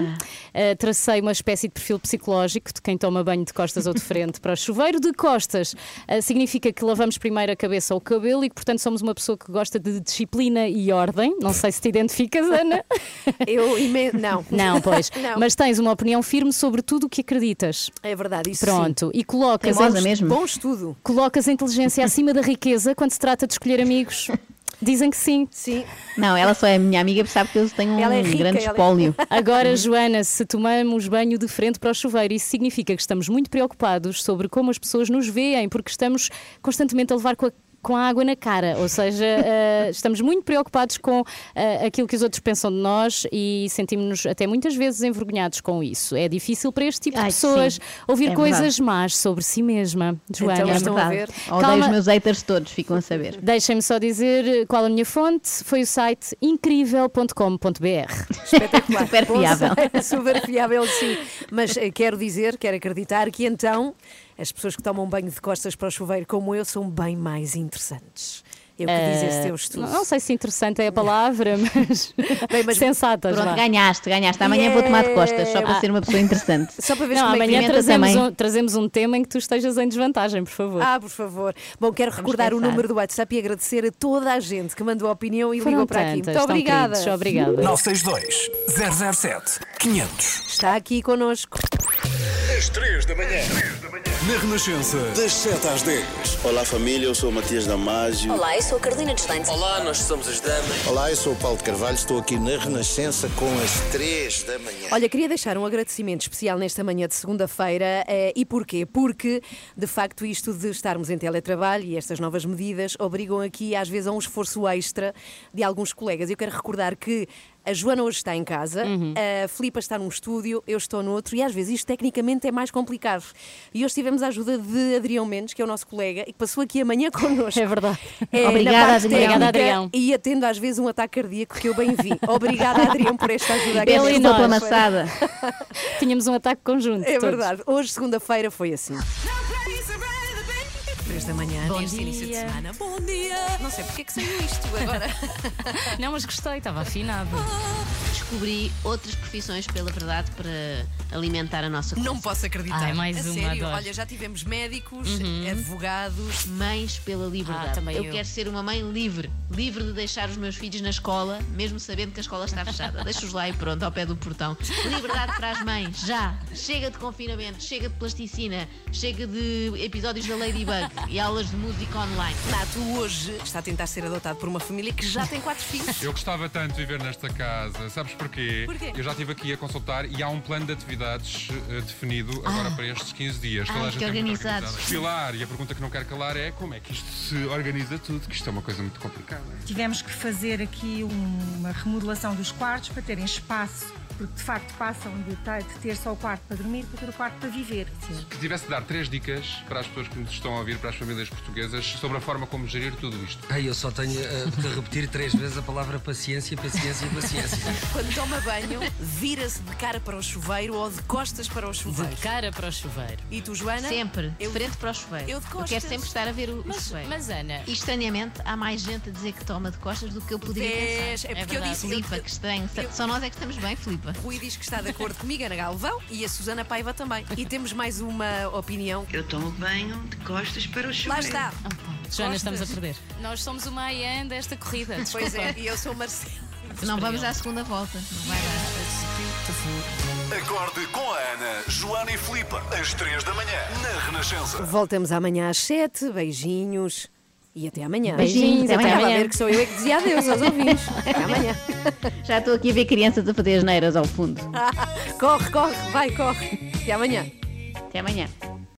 Ah, tracei uma espécie de perfil psicológico de quem toma banho de costas ou de frente para o chuveiro. De costas ah, significa que lavamos primeiro a cabeça ou o cabelo e que, portanto, somos uma pessoa que gosta de disciplina e ordem. Não sei se te identificas, Ana. Eu imen... não. Não, pois. Não. Mas tens uma opinião firme sobre tudo o que acreditas. É verdade, isso Pronto. E colocas, a- mesmo. Bom estudo. colocas a inteligência acima da riqueza quando se trata de escolher amigos. Dizem que sim. Sim. Não, ela só é minha amiga porque sabe que eu tenho um Ela é rica, grande é- espólio. Agora, Joana, se tomamos banho de frente para o chuveiro, isso significa que estamos muito preocupados sobre como as pessoas nos veem, porque estamos constantemente a levar com a com a água na cara, ou seja, eh, estamos muito preocupados com eh, aquilo que os outros pensam de nós e sentimos-nos até muitas vezes envergonhados com isso. É difícil para este tipo de Ai, pessoas sim. ouvir É coisas verdade. más sobre si mesma. Joana, Então, É estão a ver? Odeio Calma. os meus haters todos, ficam a saber. Deixem-me só dizer qual a minha fonte. Foi o site incrível.com.br. Espetacular. Super fiável. Super fiável, sim. Mas eh, quero dizer, quero acreditar que então as pessoas que tomam banho de costas para o chuveiro, como eu, são bem mais interessantes. É o que diz esse teu estudo. Não, não sei se interessante é a palavra, mas, sensatas. Pronto, ganhaste, ganhaste. Amanhã vou tomar de costas, só para Ah. ser uma pessoa interessante. Só para ver Não, como é que amanhã Pimenta trazemos um, trazemos um tema em que tu estejas em desvantagem, por favor. Ah, por favor. Bom, quero recordar o pensar. número do WhatsApp e agradecer a toda a gente que mandou a opinião e Foram ligou para aqui. tantas, Muito tão obrigada. queridos, obrigada. 962 007 500. Está aqui connosco. Às 3 da manhã. Na Renascença, das 7 às 10. Olá família, eu sou o Matias Damasio. Olá, eu sou a Carolina Distante. Olá, nós somos as damas. Olá, eu sou o Paulo de Carvalho, estou aqui na Renascença com as 3 da manhã. Olha, queria deixar um agradecimento especial nesta manhã de segunda-feira. eh, e porquê? Porque, de facto, isto de estarmos em teletrabalho e estas novas medidas obrigam aqui, às vezes, a um esforço extra de alguns colegas. Eu quero recordar que a Joana hoje está em casa, a Filipa está num estúdio, eu estou no outro, e às vezes isto tecnicamente é mais complicado. E hoje tivemos a ajuda de Adrião Mendes, que é o nosso colega, e que passou aqui amanhã connosco. É verdade. Obrigada, Adrião. Obrigada, Adrião. E atendo às vezes um ataque cardíaco que eu bem vi. Obrigada, Adrião, por esta ajuda. Ele e maçada. Tínhamos um ataque conjunto. É todos. verdade. Hoje, segunda-feira, foi assim. 3 da manhã, Bom neste dia. início de semana. Bom dia! Não sei porque é que saiu isto agora. Não, mas gostei, estava afinado. Descobri outras profissões, pela verdade, para alimentar a nossa Não posso acreditar. Ai, mais a uma, sério, adoro. olha, já tivemos médicos, Uhum. advogados. Mães pela liberdade. Ah, também eu, eu. quero ser uma mãe livre, livre de deixar os meus filhos na escola, mesmo sabendo que a escola está fechada. Deixa-os lá e pronto, ao pé do portão. Liberdade para as mães, já. Chega de confinamento, chega de plasticina, chega de episódios da Ladybug e aulas de música online. Nato hoje está a tentar ser adotado por uma família que já tem quatro filhos. Eu gostava tanto de viver nesta casa. Sabes porquê? Porquê? Eu já estive aqui a consultar e há um plano de atividades eh, definido agora para estes 15 dias. Ah, Toda a que gente é organizados. organizada. Pilar, e a pergunta que não quero calar é como é que isto se organiza tudo, que isto é uma coisa muito complicada. Tivemos que fazer aqui um- uma remodelação dos quartos para terem espaço, porque de facto passam de, ter- de ter só o quarto para dormir para ter o quarto para viver. Se tivesse de dar três dicas para as pessoas que nos estão a ouvir, para as famílias portuguesas, sobre a forma como gerir tudo isto. Ai, eu só tenho eh, que repetir três vezes a palavra paciência, paciência, paciência. Quando toma banho, vira-se de cara para o chuveiro ou de costas para o chuveiro. De cara para o chuveiro. E tu, Joana? Sempre, de frente para o chuveiro. eu de quero costas. sempre estar a ver o, o Mas, chuveiro. mas Ana, E estranhamente há mais gente a dizer que toma de costas do que eu poderia Vês? pensar. É porque eu verdade. disse- Filipa, que estranho. Só nós é que estamos bem, Rui diz que está de acordo comigo, Ana Galvão, e a Susana Paiva também. E temos mais uma opinião. Eu tomo banho de costas para o chuveiro. Lá está. Joana, Costas. estamos a perder. Nós somos uma AIAN desta corrida. Pois desculpa. é, e eu sou Marcelo. Não vamos à segunda volta. Não vai dar. Acorde com a Ana, Joana e Filipe, às 3 da manhã, na Renascença. Voltamos amanhã às 7. Beijinhos. E até amanhã. Beijinhos, até Estava amanhã. a ver que sou eu é que dizia adeus aos ouvintes. Até amanhã. Já estou aqui a ver crianças a fazer as neiras ao fundo. corre, corre, vai, corre. Até amanhã. Até amanhã.